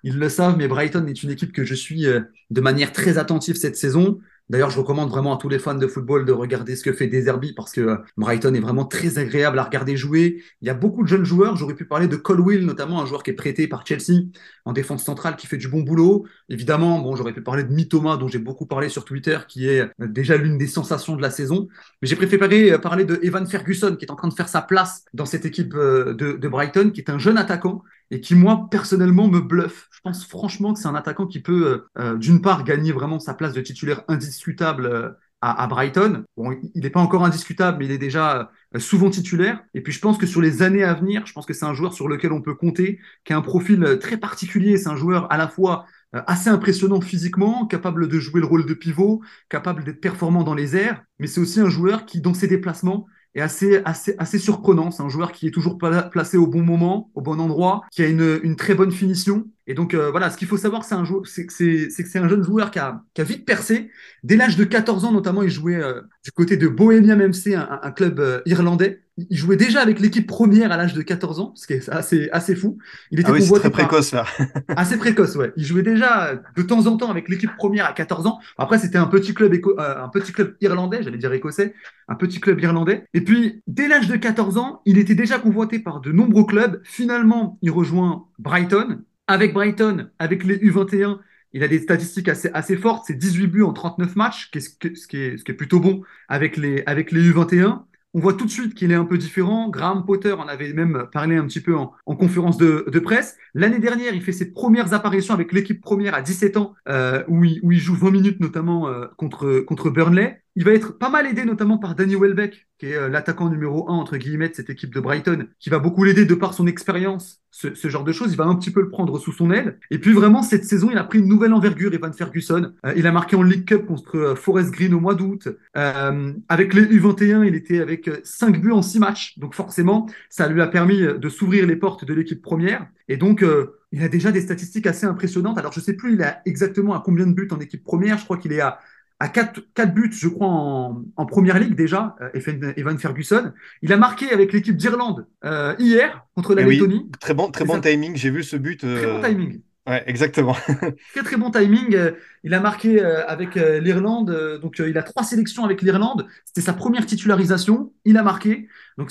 ils le savent, mais Brighton est une équipe que je suis euh, de manière très attentive cette saison. D'ailleurs, je recommande vraiment à tous les fans de football de regarder ce que fait Deserby parce que euh, Brighton est vraiment très agréable à regarder jouer. Il y a beaucoup de jeunes joueurs. J'aurais pu parler de Colwill, notamment un joueur qui est prêté par Chelsea en défense centrale qui fait du bon boulot. Évidemment, bon, j'aurais pu parler de Mitoma dont j'ai beaucoup parlé sur Twitter qui est euh, déjà l'une des sensations de la saison. Mais j'ai préféré euh, parler de Evan Ferguson qui est en train de faire sa place dans cette équipe de Brighton, qui est un jeune attaquant et qui, moi, personnellement, me bluffe. Je pense franchement que c'est un attaquant qui peut, euh, euh, d'une part, gagner vraiment sa place de titulaire indiscutable euh, à, Brighton. Bon, il n'est pas encore indiscutable, mais il est déjà souvent titulaire. Et puis, je pense que sur les années à venir, je pense que c'est un joueur sur lequel on peut compter, qui a un profil très particulier. C'est un joueur à la fois assez impressionnant physiquement, capable de jouer le rôle de pivot, capable d'être performant dans les airs, mais c'est aussi un joueur qui, dans ses déplacements, est assez, assez, assez surprenant. C'est un joueur qui est toujours pla- placé au bon moment, au bon endroit, qui a une, une très bonne finition. Et donc euh, voilà, ce qu'il faut savoir, c'est un jou- c'est que c'est un jeune joueur qui a, qui a vite percé. Dès l'âge de 14 ans, notamment, il jouait euh, du côté de Bohemian MC, un, un club euh, irlandais. Il jouait déjà avec l'équipe première à l'âge de 14 ans, ce qui est assez, assez fou. Il était Ah oui, convoité très par- précoce là. Assez précoce, ouais. Il jouait déjà de temps en temps avec l'équipe première à 14 ans. Après, c'était un petit club éco- un petit club irlandais, j'allais dire écossais, un petit club irlandais. Et puis, dès l'âge de 14 ans, il était déjà convoité par de nombreux clubs. Finalement, il rejoint Brighton. Avec Brighton, avec les U21, il a des statistiques assez, assez fortes. C'est 18 buts en 39 matchs, ce qui est, ce qui est plutôt bon avec les, avec les U21. On voit tout de suite qu'il est un peu différent. Graham Potter en avait même parlé un petit peu en, en conférence de, de presse. L'année dernière, il fait ses premières apparitions avec l'équipe première à 17 ans, euh, où, il, où joue 20 minutes notamment euh, contre Burnley. Il va être pas mal aidé notamment par Danny Welbeck, qui est euh, l'attaquant numéro 1 entre guillemets de cette équipe de Brighton, qui va beaucoup l'aider de par son expérience, ce, ce genre de choses. Il va un petit peu le prendre sous son aile. Et puis vraiment, cette saison, il a pris une nouvelle envergure, Evan Ferguson. Euh, il a marqué en League Cup contre euh, Forest Green au mois d'août. Euh, avec les U21, il était avec euh, 5 buts en 6 matchs. Donc forcément, ça lui a permis de s'ouvrir les portes de l'équipe première. Et donc, il a déjà des statistiques assez impressionnantes. Alors, je sais plus, il a exactement à combien de buts en équipe première. Je crois qu'il est à, à 4, 4 buts, je crois, en, en première ligue déjà, euh, Evan, Ferguson. Il a marqué avec l'équipe d'Irlande euh, hier contre la Eh oui, Lettonie. très bon, très bon ça. timing. J'ai vu ce but. Très euh, bon timing. Ouais, exactement. Très très bon timing. Euh, Il a marqué euh, avec euh, l'Irlande, euh, donc euh, il a trois sélections avec l'Irlande. C'était sa première titularisation. Il a marqué. Donc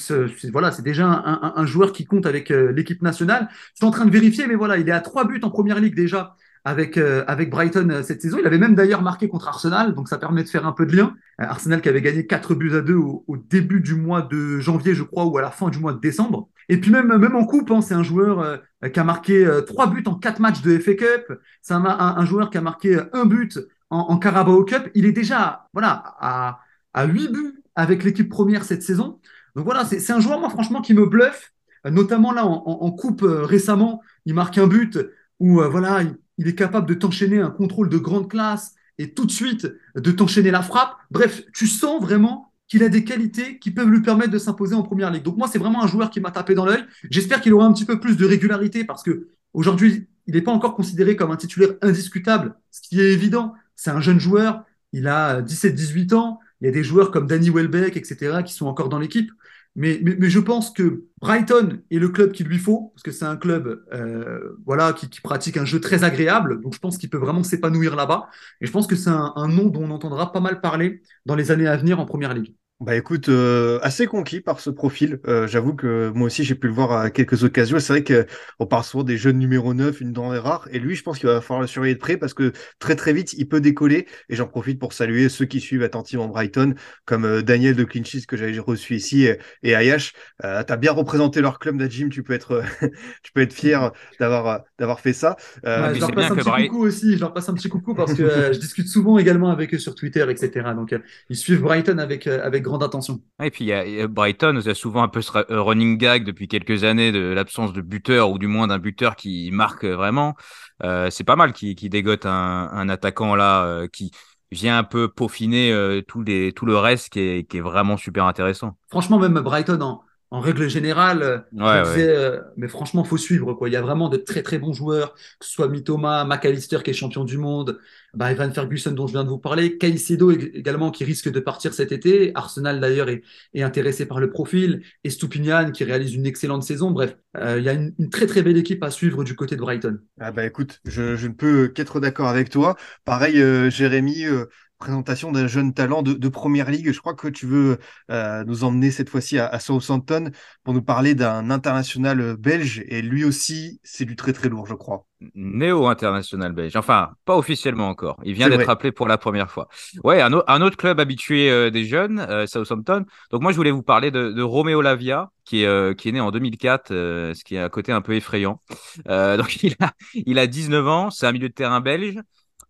voilà, c'est déjà un, un- un joueur qui compte avec euh, l'équipe nationale. Je suis en train de vérifier, mais voilà, il est à trois buts en première ligue déjà avec euh, avec Brighton euh, cette saison. Il avait même d'ailleurs marqué contre Arsenal, donc ça permet de faire un peu de lien. Euh, Arsenal qui avait gagné 4 buts à 2 au, début du mois de janvier, je crois, ou à la fin du mois de décembre. Et puis même même en coupe, hein, c'est un joueur qui a marqué euh, trois buts en quatre matchs de FA Cup. C'est un, joueur qui a marqué un but en, Carabao Cup. Il est déjà voilà, à, à 8 buts avec l'équipe première cette saison. Donc voilà, c'est un joueur, moi, franchement, qui me bluffe. Notamment là, en, coupe récemment, il marque un but où voilà, il, est capable de t'enchaîner un contrôle de grande classe et tout de suite de t'enchaîner la frappe. Bref, tu sens vraiment qu'il a des qualités qui peuvent lui permettre de s'imposer en première ligue. Donc moi, c'est vraiment un joueur qui m'a tapé dans l'œil. J'espère qu'il aura un petit peu plus de régularité parce que aujourd'hui, il n'est pas encore considéré comme un titulaire indiscutable, ce qui est évident. C'est un jeune joueur, il a 17-18 ans. Il y a des joueurs comme Danny Welbeck, etc., qui sont encore dans l'équipe. Mais, je pense que Brighton est le club qu'il lui faut, parce que c'est un club euh, voilà, qui, pratique un jeu très agréable. Donc je pense qu'il peut vraiment s'épanouir là-bas. Et je pense que c'est un, un nom dont on entendra pas mal parler dans les années à venir en Première Ligue. Bah écoute, euh, assez conquis par ce profil. Euh, j'avoue que moi aussi j'ai pu le voir à quelques occasions. C'est vrai qu'on parle souvent des jeunes numéro 9, une denrée rare. Et lui, je pense qu'il va falloir le surveiller de près parce que très très vite, il peut décoller. Et j'en profite pour saluer ceux qui suivent attentivement Brighton, comme euh, Daniel de Clinchis que j'avais reçu ici et, Ayash. Euh, tu as bien représenté leur club, Najim. Tu peux être, tu peux être fier d'avoir d'avoir fait ça. je leur passe un petit coucou aussi. Je leur passe un petit coucou parce que je discute souvent également avec eux sur Twitter, etc. Donc ils suivent Brighton avec, avec grande attention. Et puis il y a, Brighton, il a souvent un peu ce euh, running gag depuis quelques années de l'absence de buteur ou du moins d'un buteur qui marque vraiment. Euh, c'est pas mal qui, qui dégote un, un attaquant là euh, qui vient un peu peaufiner tout, les, tout le reste qui est, qui est vraiment super intéressant. Franchement, même Brighton en, en règle générale, euh, euh, mais franchement, faut suivre. Quoi. Il y a vraiment de très très bons joueurs, que ce soit Mitoma, McAllister qui est champion du monde, bah, Evan Ferguson dont je viens de vous parler, Caicedo également qui risque de partir cet été. Arsenal d'ailleurs est, est, intéressé par le profil, et Stupinian qui réalise une excellente saison. Bref, euh, il y a une, très très belle équipe à suivre du côté de Brighton. Ah bah écoute, je, je ne peux qu'être d'accord avec toi. Pareil, Jérémy présentation d'un jeune talent de, première ligue. Je crois que tu veux euh, nous emmener cette fois-ci à, Southampton pour nous parler d'un international belge. Et lui aussi, c'est du très très lourd, je crois. Néo-international belge. Enfin, pas officiellement encore. Il vient d'être appelé pour la première fois. Ouais, un, autre club habitué euh, des jeunes, euh, Southampton. Donc moi, je voulais vous parler de, de Romeo Lavia, qui est, qui est né en 2004, ce qui est à côté un peu effrayant. donc il a, il a 19 ans, c'est un milieu de terrain belge.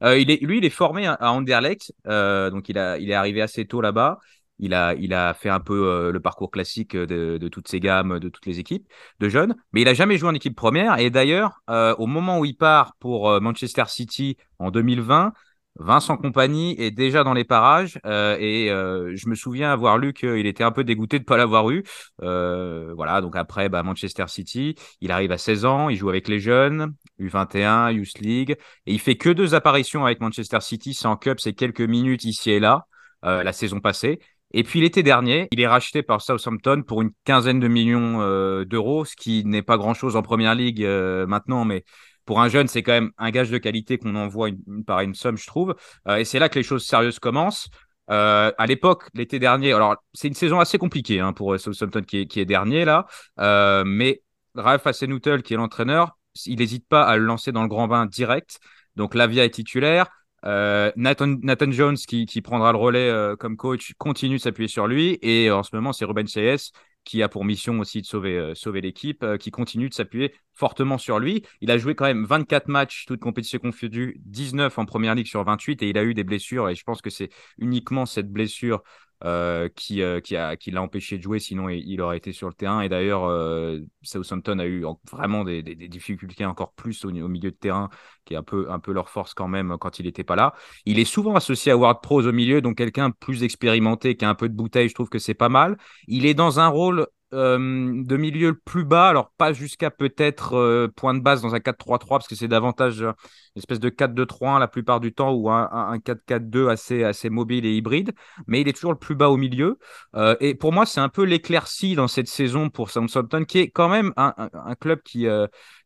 Euh, il est, lui, il est formé à Anderlecht, euh, donc il, a, est arrivé assez tôt là-bas. Il a, fait un peu euh, le parcours classique de, de, toutes ces gammes, de toutes les équipes de jeunes, mais il a jamais joué en équipe première. Et d'ailleurs, au moment où il part pour Manchester City en 2020, Vincent Compagnie est déjà dans les parages euh, et euh, je me souviens avoir lu qu'il était un peu dégoûté de ne pas l'avoir eu. Euh, voilà, donc après bah, Manchester City, il arrive à 16 ans, il joue avec les jeunes, U21, Youth League, et il fait que deux apparitions avec Manchester City, c'est en Cup, c'est quelques minutes ici et là, la saison passée. Et puis l'été dernier, il est racheté par Southampton pour une quinzaine de millions d'euros, ce qui n'est pas grand-chose en Première Ligue maintenant, mais pour un jeune, c'est quand même un gage de qualité qu'on envoie par une somme, je trouve. Euh, et c'est là que les choses sérieuses commencent. Euh, à l'époque, l'été dernier, alors c'est une saison assez compliquée hein, pour Southampton qui est, dernier là, euh, mais Ralph Hasenhuttl, qui est l'entraîneur, il n'hésite pas à le lancer dans le grand bain direct. Donc Lavia est titulaire. Nathan, Jones, qui, prendra le relais comme coach, continue de s'appuyer sur lui. Et en ce moment, c'est Ruben Sayes qui a pour mission aussi de sauver, euh, l'équipe, euh, qui continue de s'appuyer fortement sur lui. Il a joué quand même 24 matchs, toutes compétitions confondues, 19 en première ligue sur 28, et il a eu des blessures. Et je pense que c'est uniquement cette blessure qui, euh, qui, a, qui l'a empêché de jouer, sinon il, aurait été sur le terrain. Et d'ailleurs, euh, Southampton a eu vraiment des, difficultés encore plus au, milieu de terrain, qui est un peu, un peu leur force quand même quand il n'était pas là. Il est souvent associé à Ward Prose au milieu, donc quelqu'un plus expérimenté, qui a un peu de bouteille, je trouve que c'est pas mal. Il est dans un rôle euh, de milieu plus bas, alors pas jusqu'à peut-être euh, point de base dans un 4-3-3, parce que c'est davantage une espèce de 4-2-3-1 la plupart du temps, ou un, un 4-4-2 assez, assez mobile et hybride, mais il est toujours le plus bas au milieu. Euh, et pour moi, c'est un peu l'éclaircie dans cette saison pour Southampton, qui est quand même un, un, club qui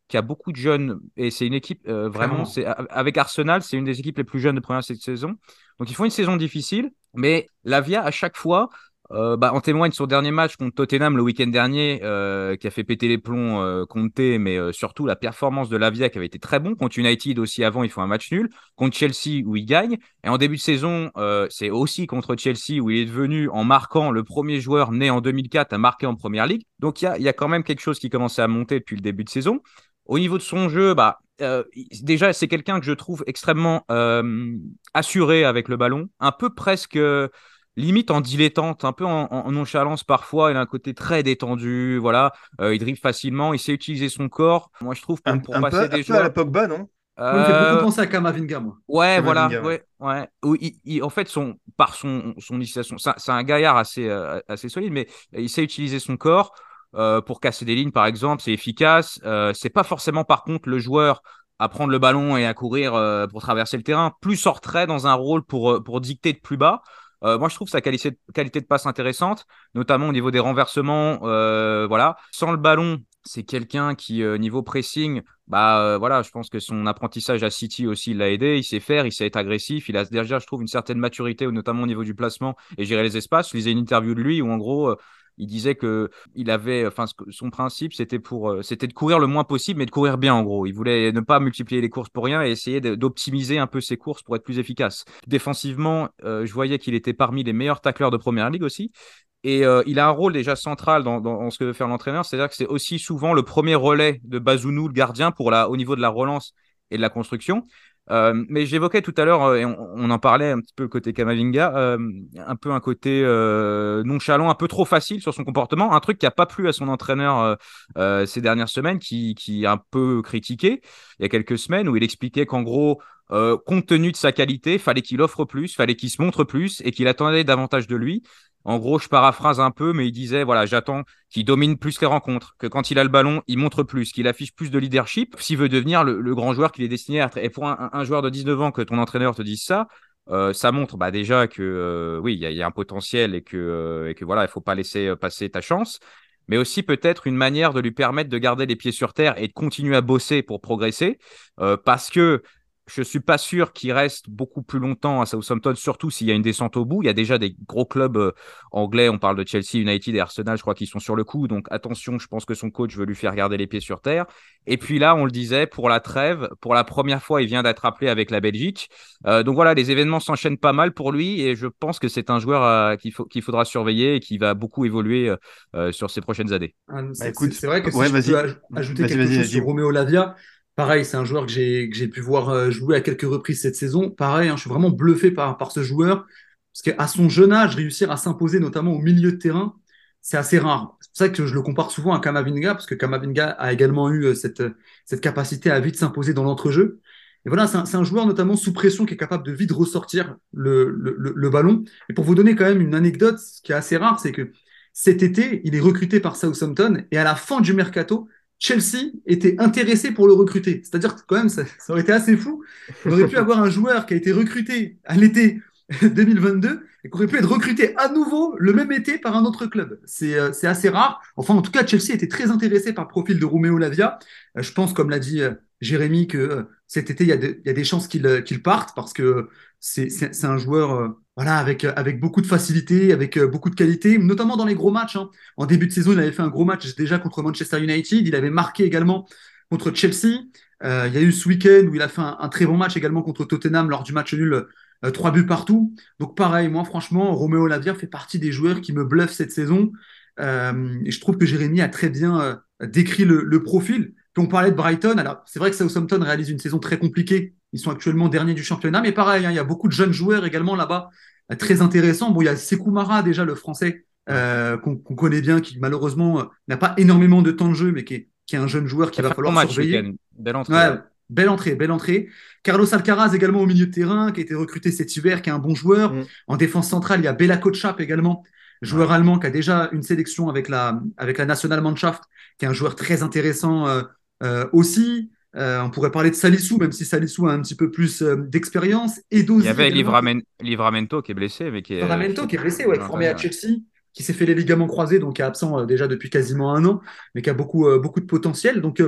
qui a beaucoup de jeunes et c'est une équipe vraiment c'est avec Arsenal c'est une des équipes les plus jeunes de première cette saison donc ils font une saison difficile mais la Via à chaque fois euh, bah, en témoigne son dernier match contre Tottenham le week-end dernier, euh, qui a fait péter les plombs euh, mais euh, surtout la performance de Lavia qui avait été très bon. Contre United aussi avant, il faut un match nul. Contre Chelsea où il gagne. Et en début de saison, c'est aussi contre Chelsea où il est devenu, en marquant, le premier joueur né en 2004 à marquer en Première Ligue. Donc il y a, quand même quelque chose qui commençait à monter depuis le début de saison. Au niveau de son jeu, bah, euh, déjà, c'est quelqu'un que je trouve extrêmement euh, assuré avec le ballon, un peu presque euh, limite en dilettante, un peu en, en, nonchalance parfois. Il a un côté très détendu, voilà. il dribble facilement, il sait utiliser son corps. Moi, je trouve pour, un, pour un passer peu, des un joueurs. peu à la Pogba, non? Euh... Il fait beaucoup penser à Kamavinga, moi. Ouais, voilà, ouais, ouais. Où il, il, en fait, son, par son, son initiation, c'est un gaillard assez, euh, assez solide, mais il sait utiliser son corps. Euh, pour casser des lignes, par exemple, c'est efficace. Euh, c'est pas forcément, par contre, le joueur à prendre le ballon et à courir euh, pour traverser le terrain, plus en retrait dans un rôle pour, pour dicter de plus bas. Euh, moi, je trouve sa qualité de, passe intéressante, notamment au niveau des renversements. Euh, voilà, sans le ballon, c'est quelqu'un qui, niveau pressing, bah voilà, je pense que son apprentissage à City aussi l'a aidé. Il sait faire, il sait être agressif. Il a déjà, je trouve, une certaine maturité, notamment au niveau du placement et gérer les espaces. Je lisais une interview de lui où, en gros, il disait que il avait, enfin, son principe, c'était pour, c'était de courir le moins possible, mais de courir bien en gros. Il voulait ne pas multiplier les courses pour rien et essayer d'optimiser un peu ses courses pour être plus efficace. Défensivement, euh, je voyais qu'il était parmi les meilleurs tacleurs de première ligue aussi. Et euh, il a un rôle déjà central dans ce que veut faire l'entraîneur, c'est-à-dire que c'est aussi souvent le premier relais de Bazounou, le gardien, pour la, au niveau de la relance et de la construction. Euh, mais j'évoquais tout à l'heure, et on, en parlait un petit peu côté Kamavinga, euh, un peu un côté euh, nonchalant, un peu trop facile sur son comportement, un truc qui n'a pas plu à son entraîneur euh, ces dernières semaines, qui, qui a un peu critiqué il y a quelques semaines, où il expliquait qu'en gros, compte tenu de sa qualité, fallait qu'il offre plus, fallait qu'il se montre plus et qu'il attendait davantage de lui. En gros, je paraphrase un peu, mais il disait voilà, j'attends qu'il domine plus les rencontres, que quand il a le ballon, il montre plus, qu'il affiche plus de leadership, s'il veut devenir le, grand joueur qu'il est destiné à être. Et pour un, joueur de 19 ans, que ton entraîneur te dise ça, euh, ça montre bah, déjà que euh, oui, il y, a un potentiel et que, euh, et que voilà, il faut pas laisser passer ta chance. Mais aussi peut-être une manière de lui permettre de garder les pieds sur terre et de continuer à bosser pour progresser, parce que je suis pas sûr qu'il reste beaucoup plus longtemps à Southampton, surtout s'il y a une descente au bout. Il y a déjà des gros clubs euh, anglais, on parle de Chelsea, United et Arsenal, je crois qu'ils sont sur le coup. Donc attention, je pense que son coach veut lui faire garder les pieds sur terre. Et puis là, on le disait, pour la trêve, pour la première fois, il vient d'être appelé avec la Belgique. Euh, donc voilà, les événements s'enchaînent pas mal pour lui et je pense que c'est un joueur euh, qu'il faut, qu'il faudra surveiller et qui va beaucoup évoluer euh, sur ces prochaines années. Ah, c'est bah, vrai que si ouais, je peux ajouter quelque chose sur Roméo Lavia, Pareil, c'est un joueur que j'ai pu voir jouer à quelques reprises cette saison. Pareil, hein, je suis vraiment bluffé par par ce joueur parce qu'à son jeune âge, réussir à s'imposer notamment au milieu de terrain, c'est assez rare. C'est pour ça que je le compare souvent à Kamavinga parce que Kamavinga a également eu cette cette capacité à vite s'imposer dans l'entrejeu. Et voilà, c'est un, un, joueur notamment sous pression qui est capable de vite ressortir le, le, le, ballon. Et pour vous donner quand même une anecdote, ce qui est assez rare, c'est que cet été, il est recruté par Southampton et à la fin du mercato, Chelsea était intéressé pour le recruter. C'est-à-dire que quand même, ça, aurait été assez fou. On aurait pu avoir un joueur qui a été recruté à l'été 2022 et qui aurait pu être recruté à nouveau le même été par un autre club. C'est euh, assez rare. Enfin, en tout cas, Chelsea était très intéressé par le profil de Romeo Lavia. Euh, je pense, comme l'a dit euh, Jérémy, que cet été, il y, a des chances qu'il qu parte parce que c'est un joueur voilà, avec, avec beaucoup de facilité, avec beaucoup de qualité, notamment dans les gros matchs. Hein. En début de saison, il avait fait un gros match déjà contre Manchester United. Il avait marqué également contre Chelsea. Euh, il y a eu ce week-end où il a fait un, très bon match également contre Tottenham lors du match nul, euh, trois buts partout. Donc pareil, moi franchement, Roméo Lavia fait partie des joueurs qui me bluffent cette saison. Euh, et je trouve que Jérémy a très bien décrit le, le profil. Puis on parlait de Brighton. Alors c'est vrai que Southampton réalise une saison très compliquée ils sont actuellement derniers du championnat, mais pareil, hein, il y a beaucoup de jeunes joueurs également là-bas, très intéressants. Bon, il y a Sekou Mara déjà, le français, euh, qu'on qu connaît bien, qui malheureusement euh, n'a pas énormément de temps de jeu, mais qui est, qui est un jeune joueur qu'il va falloir match, surveiller. Belle entrée. Ouais, belle entrée, belle entrée. Carlos Alcaraz également au milieu de terrain, qui a été recruté cet hiver, qui est un bon joueur. Mm. En défense centrale, il y a Bela Kotschap également, joueur ouais. allemand qui a déjà une sélection avec la, avec la Nationalmannschaft, qui est un joueur très intéressant euh, euh, aussi. Euh, on pourrait parler de Salissou, même si Salissou a un petit peu plus euh, d'expérience. Il y avait Livramen... Livramento qui est blessé. Mais qui est... Livramento qui est blessé, ouais, formé à Chelsea, qui s'est fait les ligaments croisés, donc qui est absent euh, déjà depuis quasiment un an, mais qui a beaucoup, beaucoup de potentiel. Donc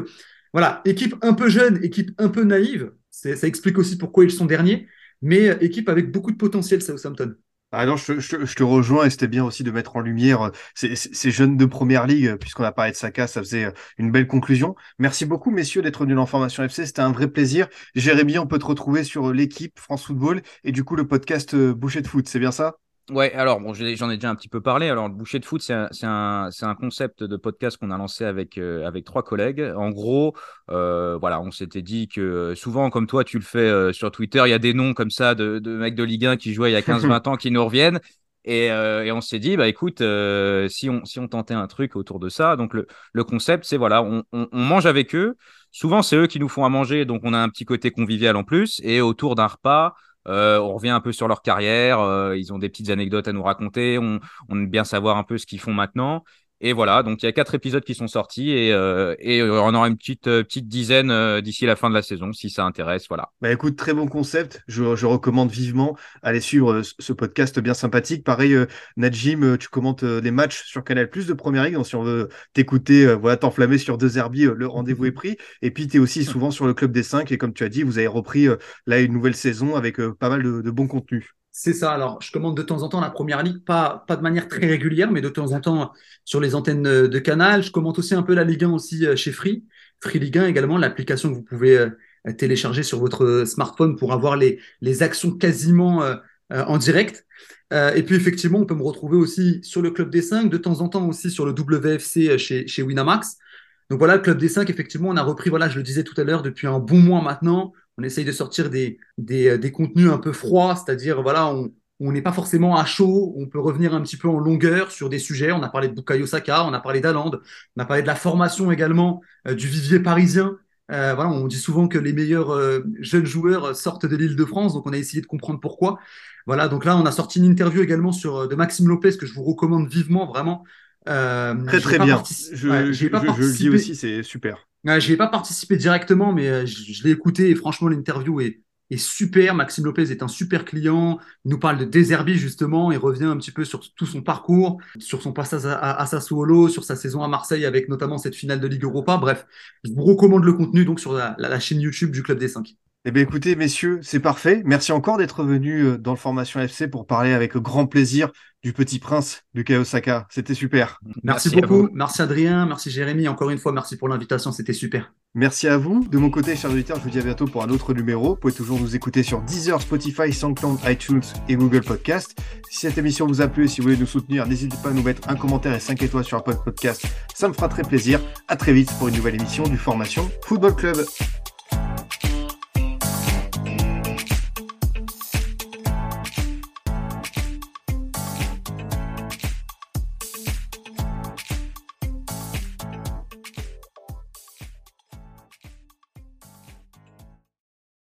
voilà, équipe un peu jeune, équipe un peu naïve. Ça explique aussi pourquoi ils sont derniers, mais équipe avec beaucoup de potentiel, Southampton. Ah non, je, te rejoins et c'était bien aussi de mettre en lumière ces, ces jeunes de première ligue, puisqu'on a parlé de Saka, ça faisait une belle conclusion. Merci beaucoup, messieurs, d'être venus dans Formation FC, c'était un vrai plaisir. Jérémy, on peut te retrouver sur l'équipe France Football et du coup le podcast Boucher de Foot, c'est bien ça? Ouais, alors bon, j'en ai déjà un petit peu parlé. Alors, le boucher de foot, c'est un, un, un, concept de podcast qu'on a lancé avec, euh, avec trois collègues. En gros, euh, voilà, on s'était dit que euh, souvent, comme toi, tu le fais sur Twitter, il y a des noms comme ça de, de mecs de Ligue 1 qui jouaient il y a 15-20 ans qui nous reviennent. Et, et on s'est dit, bah écoute, si, on, si on tentait un truc autour de ça, donc le, le concept, c'est voilà, on, on, on mange avec eux. Souvent, c'est eux qui nous font à manger, donc on a un petit côté convivial en plus. Et autour d'un repas, euh, on revient un peu sur leur carrière. Euh, ils ont des petites anecdotes à nous raconter. On, on aime bien savoir un peu ce qu'ils font maintenant. Et voilà, donc il y a quatre épisodes qui sont sortis et, euh, et on aura une petite, euh, petite dizaine euh, d'ici la fin de la saison si ça intéresse. Voilà. Bah écoute, très bon concept. Je, je recommande vivement aller suivre ce podcast bien sympathique. Pareil, Najim, tu commentes les matchs sur Canal Plus de Première Ligue. Donc si on veut t'écouter, voilà, t'enflammer sur deux herbies, le rendez-vous est pris. Et puis tu es aussi souvent sur le Club des 5 et comme tu as dit, vous avez repris là une nouvelle saison avec pas mal de, de bons contenus. C'est ça. Alors, je commande de temps en temps la première ligue, pas, de manière très régulière, mais de temps en temps sur les antennes de Canal. Je commente aussi un peu la Ligue 1 aussi euh, chez Free. Free Ligue 1 également, l'application que vous pouvez euh, télécharger sur votre smartphone pour avoir les, actions quasiment euh, en direct. et puis, effectivement, on peut me retrouver aussi sur le Club des 5, de temps en temps aussi sur le WFC chez, chez Winamax. Donc voilà, le Club des 5, effectivement, on a repris, voilà, je le disais tout à l'heure, depuis un bon mois maintenant on essaye de sortir des, des, des contenus un peu froids, c'est-à-dire, voilà, on n'est pas forcément à chaud, on peut revenir un petit peu en longueur sur des sujets. On a parlé de Bukayo Saka, on a parlé d'Aland, on a parlé de la formation également euh, du vivier parisien. Euh, voilà, on dit souvent que les meilleurs euh, jeunes joueurs sortent de l'île de France, donc on a essayé de comprendre pourquoi. Voilà, donc là, on a sorti une interview également sur de Maxime Lopez que je vous recommande vivement, vraiment. Très très bien. Je, je, le dis aussi, c'est super. je n'ai pas participé directement, mais je, l'ai écouté et franchement, l'interview est, est super. Maxime Lopez est un super client. Il nous parle de Deserbi, justement. Il revient un petit peu sur tout son parcours, sur son passage à, Sassuolo, sur sa saison à Marseille avec notamment cette finale de Ligue Europa. Bref, je vous recommande le contenu donc sur la, chaîne YouTube du Club des 5. Eh bien, écoutez, messieurs, c'est parfait. Merci encore d'être venus euh, dans le Formation FC pour parler avec grand plaisir du petit prince du Osaka. C'était super. Merci, beaucoup. Merci Adrien. Merci Jérémy. Encore une fois, merci pour l'invitation. C'était super. Merci à vous. De mon côté, chers auditeurs, je vous dis à bientôt pour un autre numéro. Vous pouvez toujours nous écouter sur Deezer, Spotify, SoundCloud, iTunes et Google Podcast. Si cette émission vous a plu et si vous voulez nous soutenir, n'hésitez pas à nous mettre un commentaire et 5 étoiles sur Apple Podcast. Ça me fera très plaisir. À très vite pour une nouvelle émission du Formation Football Club.